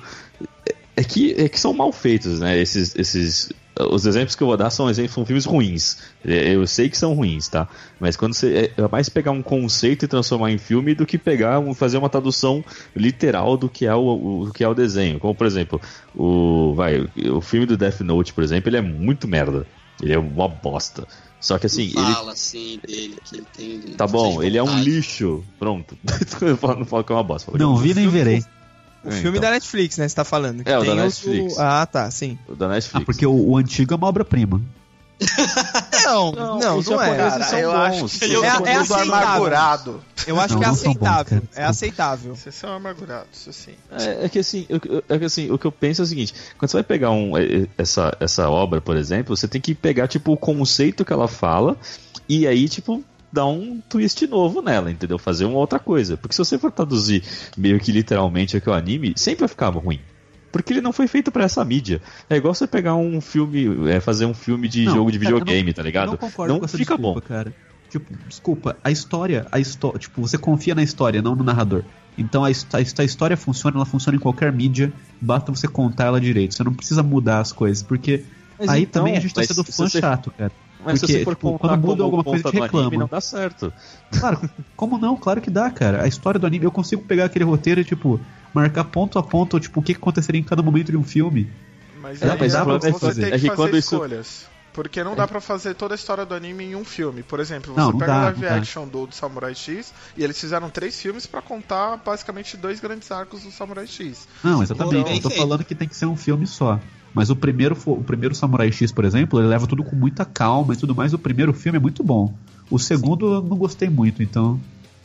é- é que, é que são mal feitos, né? Esses, esses. Os exemplos que eu vou dar são exemplos são filmes ruins. É, Eu sei que são ruins, tá? Mas quando você. É é mais pegar um conceito e transformar em filme do que pegar um, fazer uma tradução literal do que é o, o- do que é o desenho. Como, por exemplo, o. Vai, o filme do Death Note, por exemplo, ele é muito merda. Ele é uma bosta. Só que assim, ele Fala assim dele, que ele tem. Tá bom, ele é um lixo. Pronto. Não falo que é uma bosta. Não é um vi nem filme- verei. O É, filme então. da Netflix, né, você tá falando. que É, o da tem Netflix. Ah, tá, sim. O da Netflix. Ah, porque o, o antigo é uma obra-prima. Não, não, não, os é. Cara, são eu bons. acho que Os é- é aceitável. amargurado. Eu acho Não, que é não são bons, aceitável. cara, é aceitável. Vocês são amargurados, isso sim. É, é que assim, eu- eu- é que assim, o que eu penso é o seguinte, quando você vai pegar um, é, é, essa, essa obra, por exemplo, você tem que pegar, tipo, o conceito que ela fala e aí, tipo, dar um twist novo nela, entendeu? Fazer uma outra coisa. Porque se você for traduzir meio que literalmente o que é o anime, sempre vai ficar ruim. Porque ele não foi feito pra essa mídia. É igual você pegar um filme, é, fazer um filme de Não, jogo de cara, videogame, não- tá ligado? Eu não concordo Não com essa fica desculpa, bom. cara. Tipo, desculpa, a história, a história, tipo, você confia na história, não no narrador. Então a, a a história funciona, ela funciona em qualquer mídia, basta você contar ela direito. Você não precisa mudar as coisas, porque Mas aí então, também a gente tá sendo se fã você- chato, cara. Mas Porque, se você for tipo, contar quando muda como alguma coisa, conta a gente do anime, reclama. não dá certo. Claro, como não? Claro que dá, cara. A história do anime, eu consigo pegar aquele roteiro e, tipo, marcar ponto a ponto, tipo, o que aconteceria em cada momento de um filme. Mas, É, aí mas é, o problema é você fazer. tem É que que fazer quando isso- escolhas. Porque não dá pra fazer toda a história do anime em um filme. Por exemplo, você Não, não pega dá, a live dá. action do, do Samurai X e eles fizeram três filmes pra contar basicamente dois grandes arcos do Samurai X. Não, exatamente. Bem eu tô falando que tem que ser um filme só. Mas o primeiro, o primeiro Samurai X, por exemplo, ele leva tudo com muita calma e tudo mais. O primeiro filme é muito bom. O segundo eu não gostei muito, então.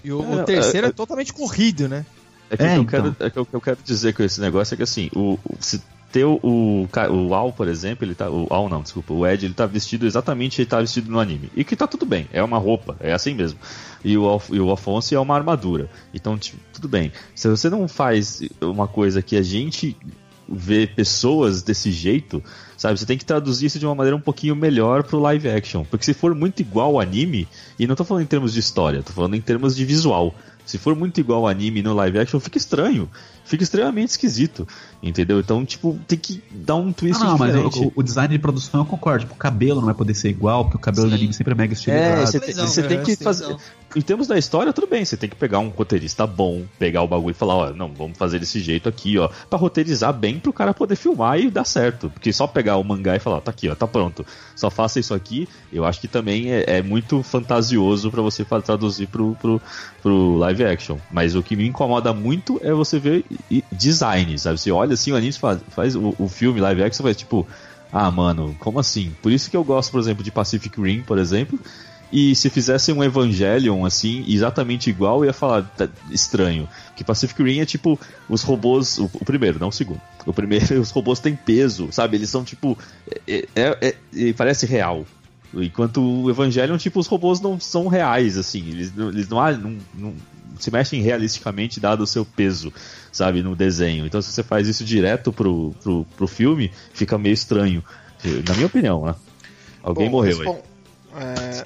E o, É, o terceiro é, é- totalmente corrido, né? É que, É, o, que eu então. quero, é que o que eu quero dizer com esse negócio é que assim, o, o- se ter o, o, o Al, por exemplo, ele tá. O Al não, desculpa, o Ed ele tá vestido exatamente ele tá vestido no anime. E que tá tudo bem, é uma roupa, é assim mesmo. E o, Alf- e o Afonso é uma armadura. Então, tipo, tudo bem. Se você não faz uma coisa que a gente vê pessoas desse jeito, sabe? Você tem que traduzir isso de uma maneira um pouquinho melhor pro live action. Porque se for muito igual ao anime, e não tô falando em termos de história, tô falando em termos de visual. Se for muito igual ao anime no live action, fica estranho. Fica extremamente esquisito. Entendeu? Então, tipo, tem que dar um twist Ah, não, mas diferente. o, o design de produção eu concordo. Tipo, o cabelo não vai poder ser igual, porque o cabelo do Sim. anime sempre é mega É, estilizado. você tem, Visão, você tem é, que sim, fazer. Em termos da história, tudo bem. Você tem que pegar um roteirista bom, pegar o bagulho e falar: ó, não, vamos fazer desse jeito aqui, ó. Pra roteirizar bem pro cara poder filmar e dar certo. Porque só pegar o mangá e falar: tá aqui, ó, tá pronto. Só faça isso aqui, eu acho que também é, é muito fantasioso pra você traduzir pro, pro, pro live action. Mas o que me incomoda muito é você ver design, sabe? Você olha assim, o anime faz, faz o, o filme live action, faz tipo. Ah, mano, como assim? Por isso que eu gosto, por exemplo, de Pacific Rim, por exemplo. E se fizessem um Evangelion assim, exatamente igual, eu ia falar tá, estranho. Que Pacific Rim é tipo os robôs. O, o primeiro, não o segundo. O primeiro, os robôs têm peso, sabe? Eles são tipo. É, é- é- parece real. Enquanto o Evangelion, tipo, os robôs não são reais, assim. Eles, não- eles não, há- não, não se mexem realisticamente dado o seu peso, sabe, no desenho. Então se você faz isso direto pro, pro, pro filme, fica meio estranho. Na minha opinião, né? Alguém Bom, morreu aí. respon- é,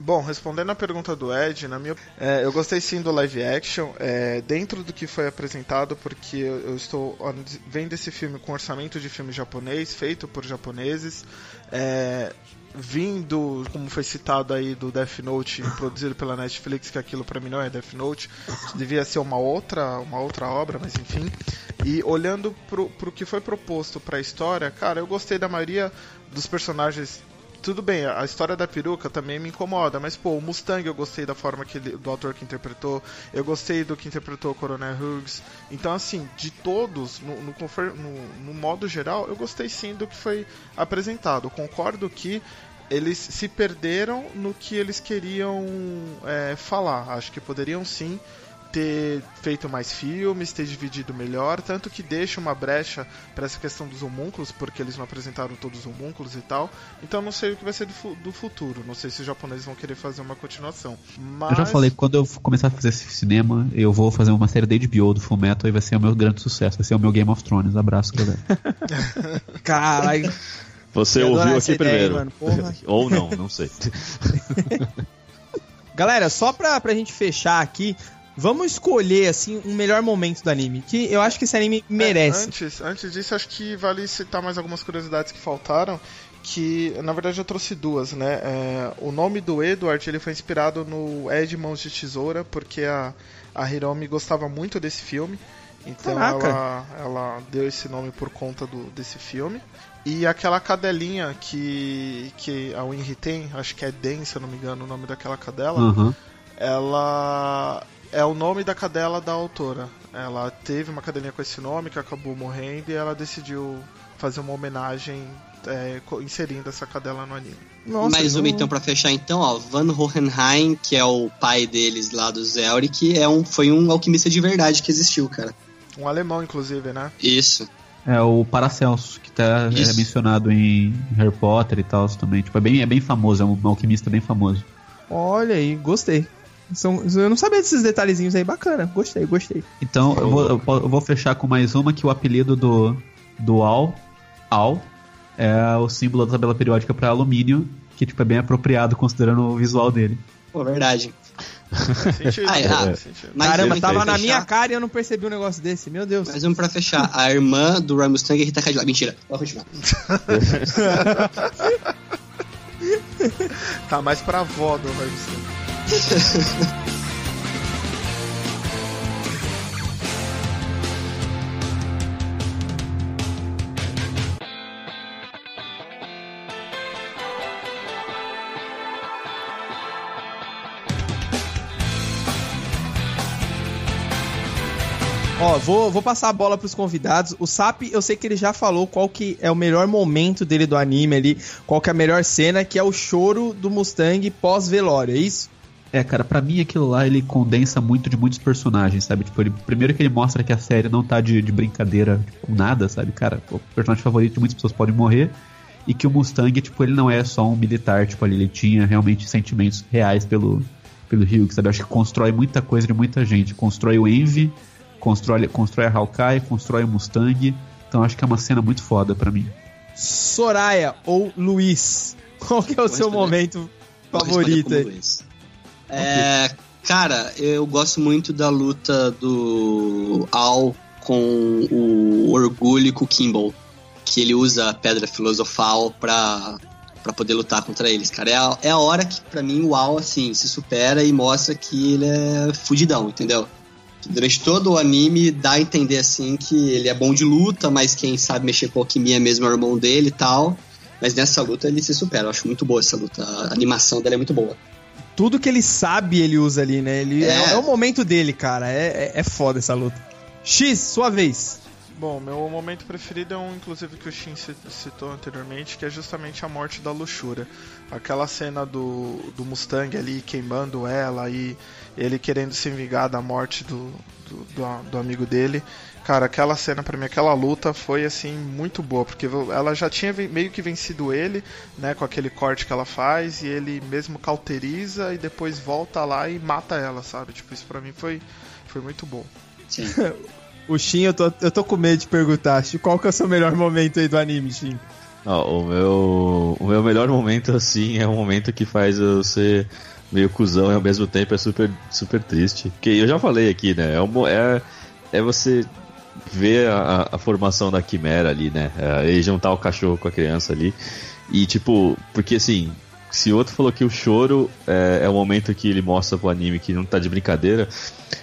Bom, respondendo a pergunta do Ed, na minha, é, eu gostei sim do live action, é, dentro do que foi apresentado, porque eu, estou vendo esse filme com orçamento de filme japonês, feito por japoneses, é, vindo, como foi citado aí, do Death Note, produzido pela Netflix, que aquilo pra mim não é Death Note, devia ser uma outra, uma outra obra, mas enfim. E olhando pro, pro que foi proposto pra história, cara, eu gostei da maioria dos personagens tudo bem, a história da peruca também me incomoda, mas pô, o Mustang eu gostei da forma que ele, do ator que interpretou, eu gostei do que interpretou o Coronel Hughes. Então, assim, de todos, no, no, no- no modo geral, eu gostei sim do que foi apresentado. Concordo que eles se perderam no que eles queriam é, falar. Acho que poderiam sim ter feito mais filmes, ter dividido melhor, tanto que deixa uma brecha para essa questão dos homúnculos, porque eles não apresentaram todos os homúnculos e tal. Então não sei o que vai ser do, fu- do futuro. Não sei se os japoneses vão querer fazer uma continuação. Mas Eu já falei, quando eu começar a fazer esse cinema, eu vou fazer uma série da HBO do Fullmetal e vai ser o meu grande sucesso. Vai ser o meu Game of Thrones. Abraço, galera. Caralho. Você Eu ouviu aqui ideia, primeiro. Ou não, não sei. Galera, só pra, pra gente fechar aqui, vamos escolher, assim, um melhor momento do anime. Que eu acho que esse anime merece. É, antes, antes disso, acho que vale citar mais algumas curiosidades que faltaram. Que na verdade eu trouxe duas, né? É, o nome do Edward ele foi inspirado no Ed Mãos de Tesoura, porque a, a Hiromi gostava muito desse filme. Então Caraca. ela, ela deu esse nome por conta do, desse filme. E aquela cadelinha que, que a Winry tem, acho que é Den, se eu não me engano, o nome daquela cadela Aham. ela é o nome da cadela da autora. Ela teve uma cadelinha com esse nome que acabou morrendo e ela decidiu fazer uma homenagem é, inserindo essa cadela no anime. Nossa, Mais uma não- então pra fechar então, ó. Van Hohenheim, que é o pai deles lá do Zelric, é um, foi um alquimista de verdade que existiu, cara. Um alemão, inclusive, né? Isso. É o Paracelso, que tá é, mencionado em Harry Potter e tal também. Tipo, é bem, é bem famoso, é um alquimista bem famoso. Olha aí, gostei. São, eu não sabia desses detalhezinhos aí, bacana. Gostei, gostei. Então, eu vou, eu vou fechar com mais uma que o apelido do, do Al, Al, é o símbolo da tabela periódica para alumínio, que tipo, é bem apropriado considerando o visual dele. Pô, verdade. Sentido. Ah, é, ah. Mais Caramba, tava na fechar. minha cara e eu não percebi um negócio desse. Meu Deus. Mais um pra fechar. A irmã do Ryan Mustang é Rita Cadillac. Mentira. Pode continuar. Tá mais pra avó do Harrison. Ó, vou, vou passar a bola pros convidados. O Sap, eu sei que ele já falou qual que é o melhor momento dele do anime ali, qual que é a melhor cena, que é o choro do Mustang pós-velório, é isso? É, cara, pra mim aquilo lá ele condensa muito de muitos personagens, sabe? Tipo, ele, primeiro que ele mostra que a série não tá de, de brincadeira com nada, sabe? Cara, o personagem favorito de muitas pessoas pode morrer. E que o Mustang, tipo, ele não é só um militar, tipo, ali, ele tinha realmente sentimentos reais pelo, pelo Hugh, sabe? Eu acho que constrói muita coisa de muita gente. Constrói o Envy, constrói, constrói a Hawkeye, constrói o Mustang. Então acho que é uma cena muito foda pra mim. Soraya ou Luiz, qual que é o Vou seu responder. momento favorito aí? Luiz. É, cara, eu gosto muito da luta do Al com o Orgulho e com o Kimball. Que ele usa a Pedra Filosofal pra, pra poder lutar contra eles, cara. É a, é a hora que, pra mim, o Al, assim, se supera e mostra que ele é fudidão, entendeu? Durante todo o anime dá a entender, assim, que ele é bom de luta, mas quem sabe mexer com alquimia mesmo é o irmão dele e tal. Mas nessa luta ele se supera. Eu acho muito boa essa luta. A animação dela é muito boa. Tudo que ele sabe ele usa ali, né? Ele, é. É. é o momento dele, cara. É, é, é foda essa luta. X, sua vez. Bom, meu momento preferido é um, inclusive, que o Shin ci- citou anteriormente, que é justamente a morte da luxúria. Aquela cena do, do Mustang ali queimando ela e ele querendo se vingar da morte do, do, do, do amigo dele. Cara, aquela cena pra mim, aquela luta foi assim muito boa, porque ela já tinha meio que vencido ele, né, com aquele corte que ela faz, e ele mesmo cauteriza e depois volta lá e mata ela, sabe? Tipo, isso pra mim foi, foi muito bom. Sim. O Shin, eu tô, eu tô com medo de perguntar. Qual que é o seu melhor momento aí do anime, Shin? Ó, o, meu, o meu melhor momento, assim, é um momento que faz eu ser meio cuzão e ao mesmo tempo é super, super triste. Porque eu já falei aqui, né? É, um é, é você ver a, a formação da quimera ali, né? É, e juntar o cachorro com a criança ali. E tipo, porque assim, se o outro falou que o choro é, é o momento que ele mostra pro anime que não tá de brincadeira,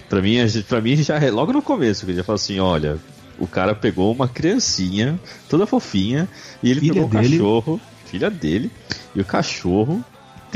pra mim, a gente- pra mim já é logo no começo, que ele já fala assim, olha, o cara pegou uma criancinha, toda fofinha, e ele Filha pegou o dele. cachorro, filha dele, e o cachorro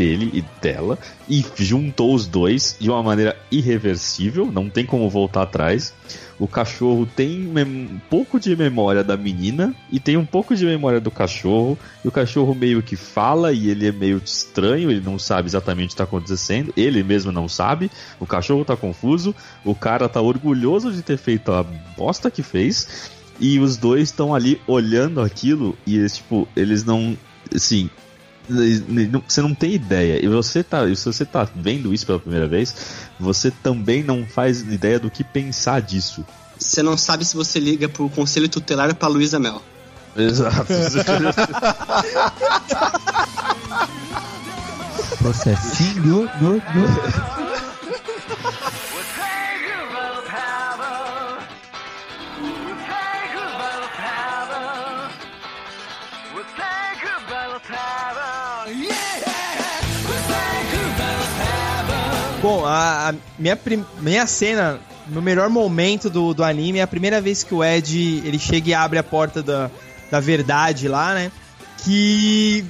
dele e dela e juntou os dois de uma maneira irreversível, não tem como voltar atrás. O cachorro tem um pouco de memória da menina e tem um pouco de memória do cachorro. E o cachorro meio que fala e ele é meio estranho, ele não sabe exatamente o que está acontecendo. Ele mesmo não sabe. O cachorro tá confuso. O cara tá orgulhoso de ter feito a bosta que fez. E os dois estão ali olhando aquilo e tipo, eles não. Assim, você não tem ideia. E você tá, e se você tá vendo isso pela primeira vez, você também não faz ideia do que pensar disso. Você não sabe se você liga pro conselho tutelar pra Luísa Mel. Exato. Processinho no, no. Bom, a, a minha, minha cena no melhor momento do, do anime é a primeira vez que o Ed ele chega e abre a porta da, da verdade lá, né? Que.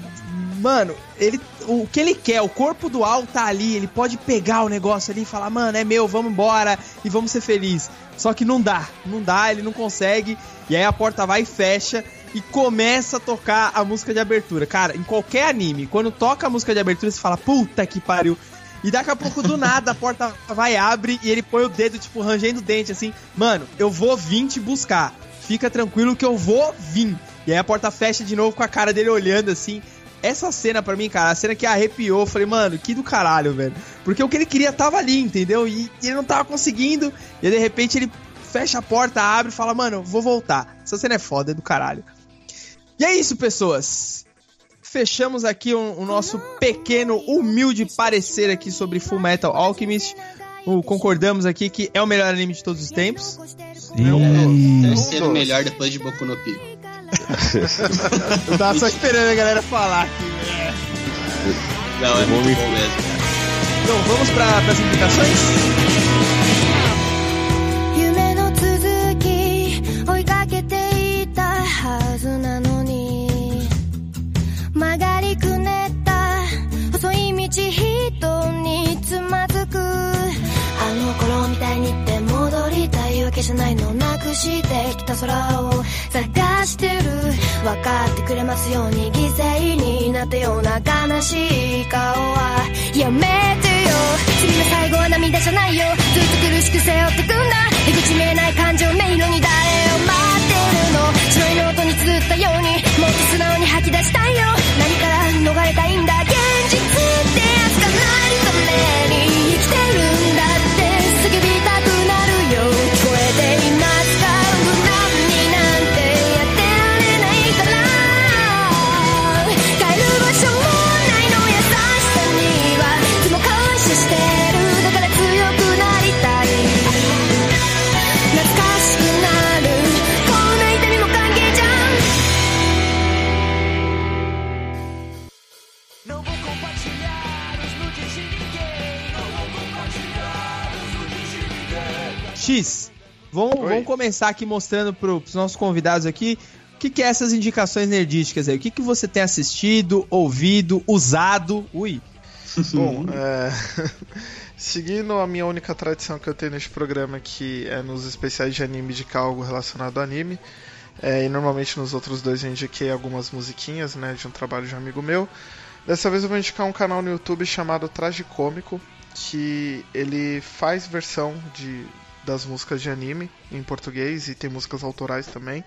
Mano, ele, o que ele quer, o corpo do Al tá ali, ele pode pegar o negócio ali e falar, mano, é meu, vamos embora e vamos ser felizes. Só que não dá, não dá, ele não consegue. E aí a porta vai e fecha e começa a tocar a música de abertura. Cara, em qualquer anime, quando toca a música de abertura, você fala, puta que pariu. E daqui a pouco, do nada, a porta vai, abre e ele põe o dedo, tipo, rangendo o dente, assim. Mano, eu vou vir te buscar. Fica tranquilo que eu vou vir. E aí a porta fecha de novo com a cara dele olhando, assim. Essa cena pra mim, cara, a cena que arrepiou, eu falei, mano, que do caralho, velho. Porque o que ele queria tava ali, entendeu? E ele não tava conseguindo. E aí, de repente ele fecha a porta, abre e fala, mano, vou voltar. Essa cena é foda, é do caralho. E é isso, pessoas. Fechamos aqui o, o nosso pequeno, humilde parecer aqui sobre Full Metal Alchemist. O- concordamos aqui que é o melhor anime de todos os tempos. Sim. Terceiro melhor depois de Boku no Pico. Eu tava só esperando a galera falar aqui. Não, é muito bom mesmo. Então, vamos para as indicações? けじゃないのなくしてきた空を探してる。分かってくれますように犠牲になったような悲しい顔は。やめてよ。次の最後は涙じゃないよ。ずっと苦しく背負ってくんだ出口見えない感情迷路に誰を待ってるの。白いノートに綴ったようにもっと素直に吐き出したいよ。何から逃れたいんだ。現実ってやつがないために生きてる。X, vamos, Oi. vamos começar aqui mostrando pro, pros nossos convidados aqui o que, que é essas indicações nerdísticas aí. O que, que você tem assistido, ouvido, usado. Ui. Bom, é... seguindo a minha única tradição que eu tenho neste programa, que é nos especiais de anime indicar algo relacionado ao anime, é, e normalmente nos outros dois eu indiquei algumas musiquinhas, né, de um trabalho de um amigo meu. Dessa vez eu vou indicar um canal no YouTube chamado Traje Cômico, que ele faz versão de das músicas de anime em português e tem músicas autorais também.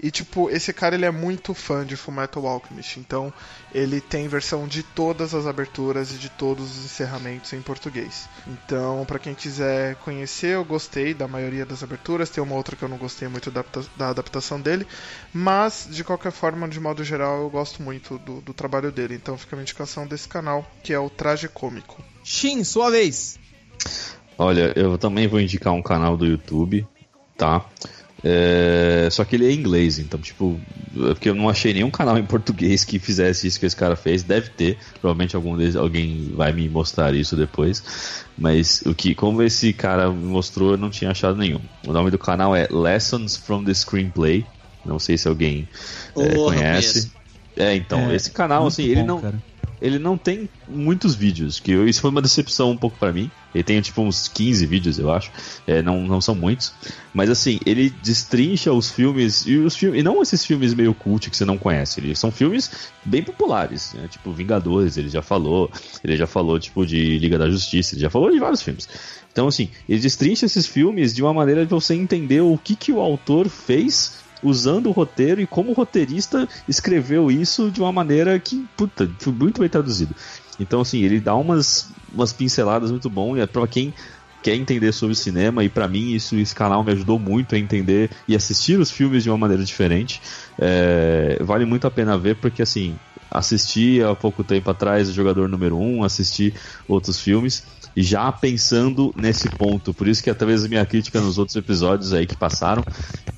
E tipo, esse cara ele é muito fã de Fullmetal Alchemist, então ele tem versão de todas as aberturas e de todos os encerramentos em português. Então, pra quem quiser conhecer, eu gostei da maioria das aberturas, tem uma outra que eu não gostei muito da, adapta- da adaptação dele, mas de qualquer forma, de modo geral, eu gosto muito do, do trabalho dele. Então fica a indicação desse canal, que é o Traje Cômico. Shin, sua vez. Olha, eu também vou indicar um canal do YouTube, tá? É, Só que ele é em inglês, então, tipo, é porque eu não achei nenhum canal em português que fizesse isso que esse cara fez. Deve ter, provavelmente algum deles, alguém vai me mostrar isso depois. Mas o que, como esse cara me mostrou, eu não tinha achado nenhum. O nome do canal é Lessons from the Screenplay. Não sei se alguém é, conhece. É, então, É, esse canal, assim, ele bom, não. cara. Ele não tem muitos vídeos, que isso foi uma decepção um pouco pra mim. Ele tem tipo uns 15 vídeos, eu acho. É, não, não são muitos. Mas assim, ele destrincha os filmes. E os filmes. E não esses filmes meio cult que você não conhece. Eles são filmes bem populares. né? Tipo, Vingadores, ele já falou. Ele já falou, tipo, de Liga da Justiça, ele já falou de vários filmes. Então, assim, ele destrincha esses filmes de uma maneira de você entender o que, que o autor fez usando o roteiro e como o roteirista escreveu isso de uma maneira que, puta, foi muito bem traduzido. Então, assim, ele dá umas, umas pinceladas muito bom e é pra quem quer entender sobre cinema e pra mim isso esse canal me ajudou muito a entender e assistir os filmes de uma maneira diferente É, vale muito a pena ver porque assim assisti há pouco tempo atrás o jogador número 1 um, assisti outros filmes já pensando nesse ponto por isso que talvez a minha crítica nos outros episódios aí que passaram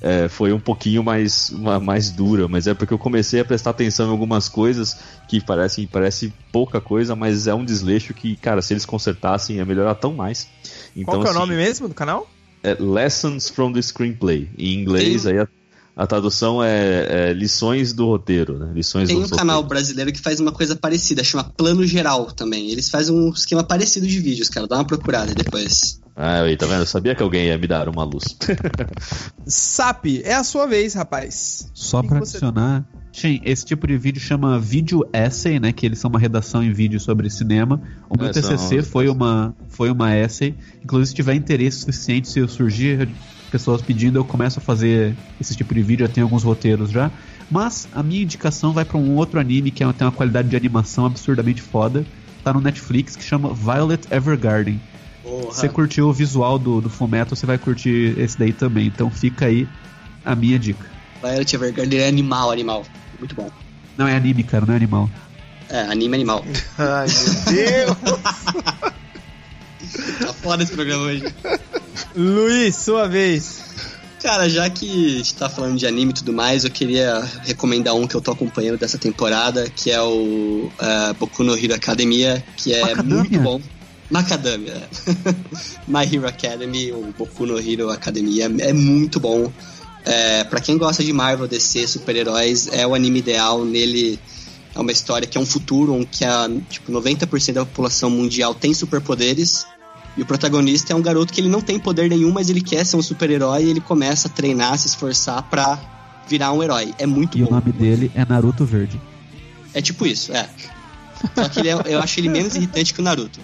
é, foi um pouquinho mais, uma- mais dura, mas é porque eu comecei a prestar atenção em algumas coisas que parecem parece pouca coisa, mas é um desleixo que, cara, se eles consertassem ia melhorar tão mais. Então, Qual que é o assim, nome mesmo do canal? é Lessons from the Screenplay. Em inglês, aí a, tradução é, é lições do roteiro, né? Lições Tem um do canal brasileiro que faz uma coisa parecida, chama Plano Geral também. Eles fazem um esquema parecido de vídeos, cara. Dá uma procurada depois. Ah, aí, tá vendo? Eu sabia que alguém ia me dar uma luz. SAP, é a sua vez, rapaz. Só você- adicionar. Shin, esse tipo de vídeo chama vídeo essay, né? Que eles são uma redação em vídeo sobre cinema. O meu É, TCC foi uma, foi uma essay. Inclusive, se tiver interesse suficiente, se eu surgir pessoas pedindo, eu começo a fazer esse tipo de vídeo. Eu tenho alguns roteiros já. Mas a minha indicação vai pra um outro anime que é- tem uma qualidade de animação absurdamente foda. Tá no Netflix, que chama Violet Evergarden. Porra. Se você curtiu o visual do, do Fullmetal, você vai curtir esse daí também. Então fica aí a minha dica. Violet Evergarden é animal, animal. Muito bom. Não é anime, cara, não é animal. É, anime animal. Ai, meu Deus! Tá foda esse programa hoje. Luiz, sua vez. Cara, já que a gente tá falando de anime e tudo mais, eu queria recomendar um que eu tô acompanhando dessa temporada, que é o uh, Boku no Hero Academia, que é Macadamia? muito bom. Macadamia. My Hero Academy, o Boku no Hero Academia, é muito bom. É, para quem gosta de Marvel, DC, super-heróis, é o anime ideal. Nele é uma história que é um futuro em que a, tipo, 90% da população mundial tem superpoderes. E o protagonista é um garoto que ele não tem poder nenhum, mas ele quer ser um super-herói e ele começa a treinar, se esforçar pra virar um herói. É muito E bom. o nome dele é Naruto Verde. É tipo isso, é. Só que ele é- eu acho ele menos irritante que o Naruto.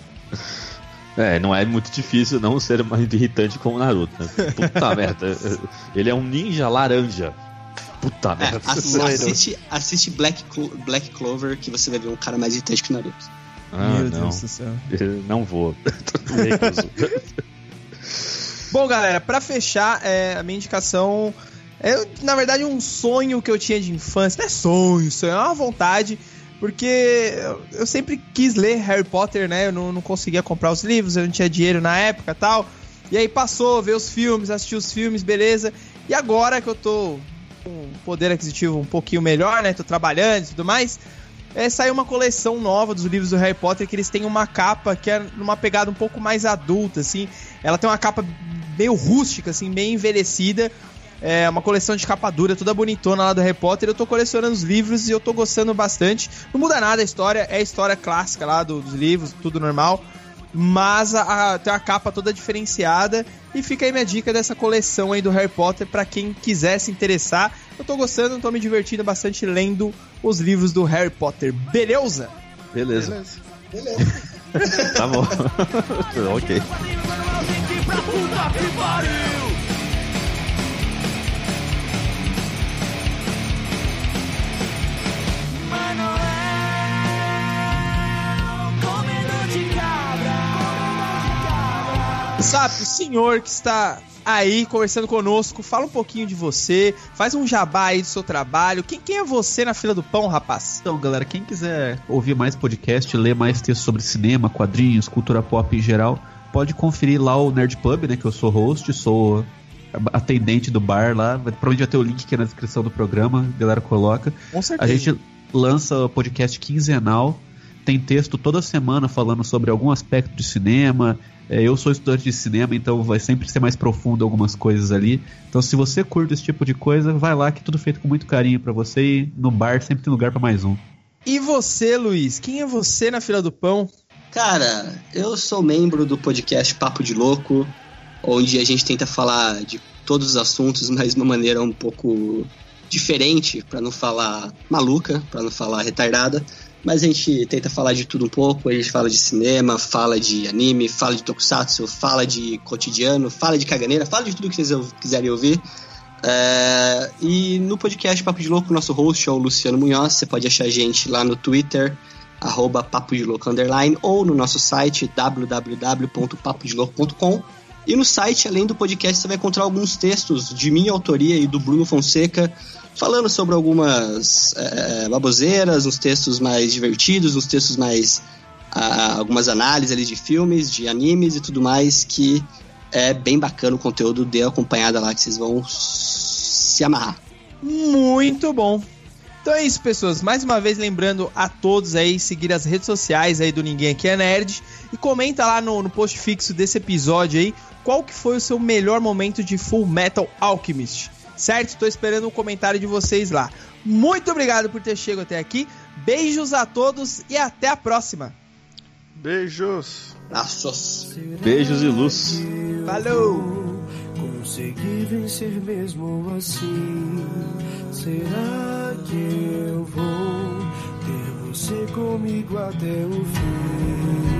É, não é muito difícil não ser mais irritante como o Naruto, né? Puta merda. Ele é um ninja laranja. Puta É, merda. ass- Loiro. assiste, assiste Black, Clo- Black Clover que você vai ver um cara mais irritante que o Naruto. Ah, Meu não. Deus do céu. Não vou. Bom, galera, pra fechar, é, a minha indicação é, na verdade, um sonho que eu tinha de infância. Não é sonho, sonho, é uma vontade. Porque eu, eu sempre quis ler Harry Potter, né? Eu não, não conseguia comprar os livros, eu não tinha dinheiro na época tal. E aí passou, ver os filmes, assistir os filmes, beleza. E agora que eu tô com um poder aquisitivo um pouquinho melhor, né? Tô trabalhando e tudo mais. É, saiu uma coleção nova dos livros do Harry Potter que eles têm uma capa que é numa pegada um pouco mais adulta, assim. Ela tem uma capa meio rústica, assim, meio envelhecida. É uma coleção de capa dura, toda bonitona lá do Harry Potter. Eu tô colecionando os livros e eu tô gostando bastante. Não muda nada a história, é a história clássica lá do- dos livros, tudo normal. Mas a, a- tem uma capa toda diferenciada. E fica aí minha dica dessa coleção aí do Harry Potter pra quem quiser se interessar. Eu tô gostando, tô me divertindo bastante lendo os livros do Harry Potter. Beleza? Beleza. Beleza. Tá bom. ok. O senhor que está aí conversando conosco, fala um pouquinho de você, faz um jabá aí do seu trabalho. Quem, quem é você na fila do pão, rapaz? Então, galera, quem quiser ouvir mais podcast, ler mais textos sobre cinema, quadrinhos, cultura pop em geral, pode conferir lá o Nerd Pub, né? Que eu sou host, sou atendente do bar lá. Provavelmente vai ter o link aqui na descrição do programa, a galera coloca. Com A certeza. gente lança podcast quinzenal, tem texto toda semana falando sobre algum aspecto de cinema. É, eu sou estudante de cinema, então vai sempre ser mais profundo algumas coisas ali. Então, se você curte esse tipo de coisa, vai lá que é tudo feito com muito carinho pra você e no bar sempre tem lugar pra mais um. E você, Luiz? Quem é você na fila do pão? Cara, eu sou membro do podcast Papo de Louco, onde a gente tenta falar de todos os assuntos, mas de uma maneira um pouco diferente, pra não falar maluca, pra não falar retardada. Mas a gente tenta falar de tudo um pouco, a gente fala de cinema, fala de anime, fala de tokusatsu, fala de cotidiano, fala de caganeira, fala de tudo que vocês quiserem ouvir. É, e no podcast Papo de Louco, nosso host é o Luciano Munhoz. Você pode achar a gente lá no Twitter, arroba Papo de Louco Underline, ou no nosso site www.papodelouco.com. E no site, além do podcast, você vai encontrar alguns textos de minha autoria e do Bruno Fonseca, falando sobre algumas é, baboseiras, uns textos mais divertidos, uns textos mais. ah, algumas análises ali de filmes, de animes e tudo mais, que é bem bacana o conteúdo, dê acompanhada lá que vocês vão se amarrar. Muito bom. Então é isso, pessoas. Mais uma vez lembrando a todos aí seguir as redes sociais aí do Ninguém Aqui é Nerd e comenta lá no, no post fixo desse episódio aí qual que foi o seu melhor momento de Full Metal Alchemist. Certo? Tô esperando um comentário de vocês lá. Muito obrigado por ter chegado até aqui. Beijos a todos e até a próxima. Beijos. Abraços. Beijos e luz. Falou! Consegui vencer mesmo assim. Será que eu vou ter você comigo até o fim?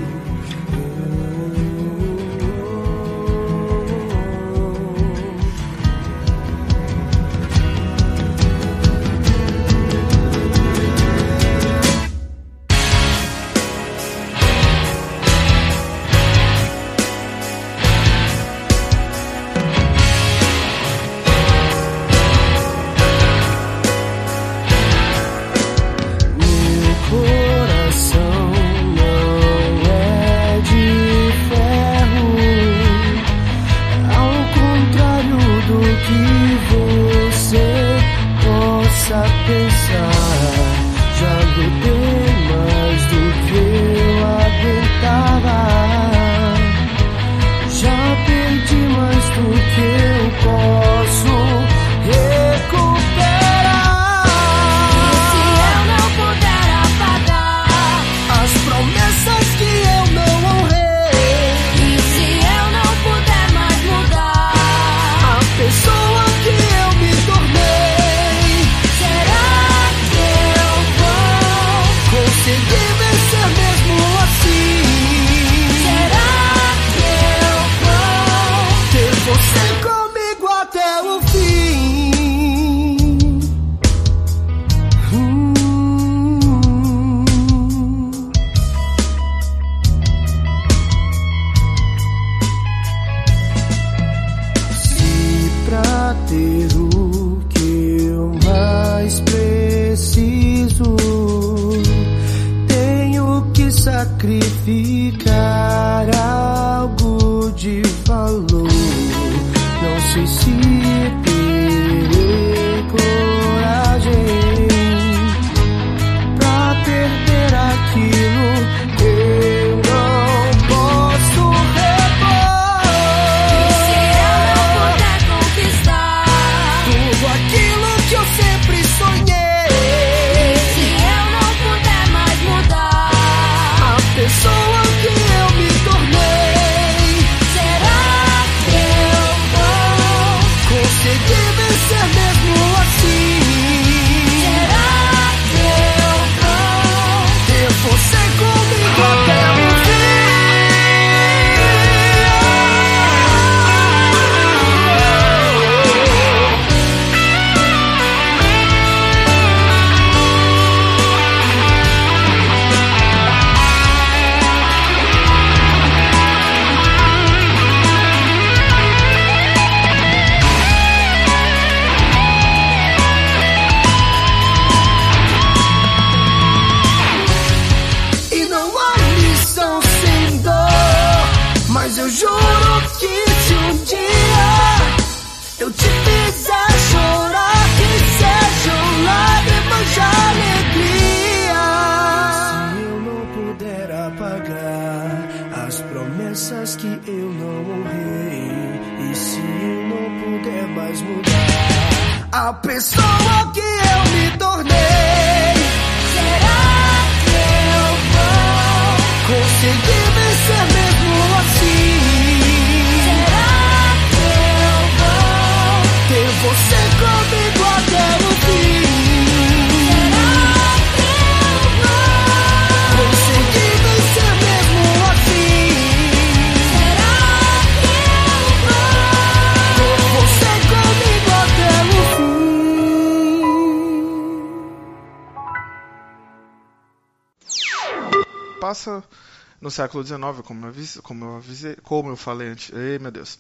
Século XIX, como eu avisei, como eu, avisei, como eu falei antes. Ei, meu Deus.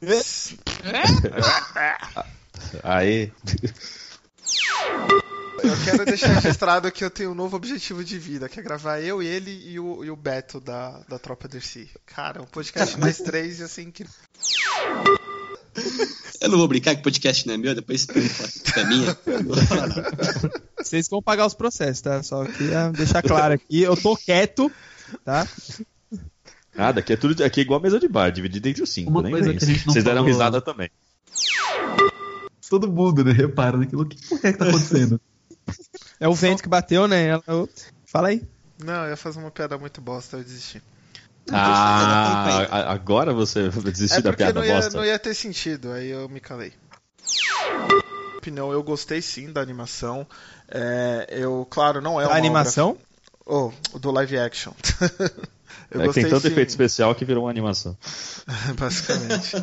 Aí. Eu quero deixar registrado que eu tenho um novo objetivo de vida, que é gravar eu, ele e o, e o Beto da, da Tropa Dercy. Cara, um podcast mais três e assim que. Eu não vou brincar que o podcast não é meu, depois você é minha. Vocês vão pagar os processos, tá? Só queria deixar claro aqui. Eu tô quieto, tá? Nada, aqui é tudo. Aqui é igual a mesa de bar, dividido entre os cinco. Uma nem coisa que a gente não Vocês deram falou- risada também. Todo mundo, né? Repara naquilo. O que porra é que tá acontecendo? É o vento que bateu, né? Eu- Fala aí. Não, eu ia fazer uma piada muito bosta, eu desisti. Ah, a- agora você desistiu É da piada não ia, bosta. não ia ter sentido, aí eu me calei. Opinião, eu gostei sim da animação. É, eu, claro, não é A uma animação? obra- Oh, do live action. Eu é, tem tanto sim. efeito especial que virou uma animação. Basicamente.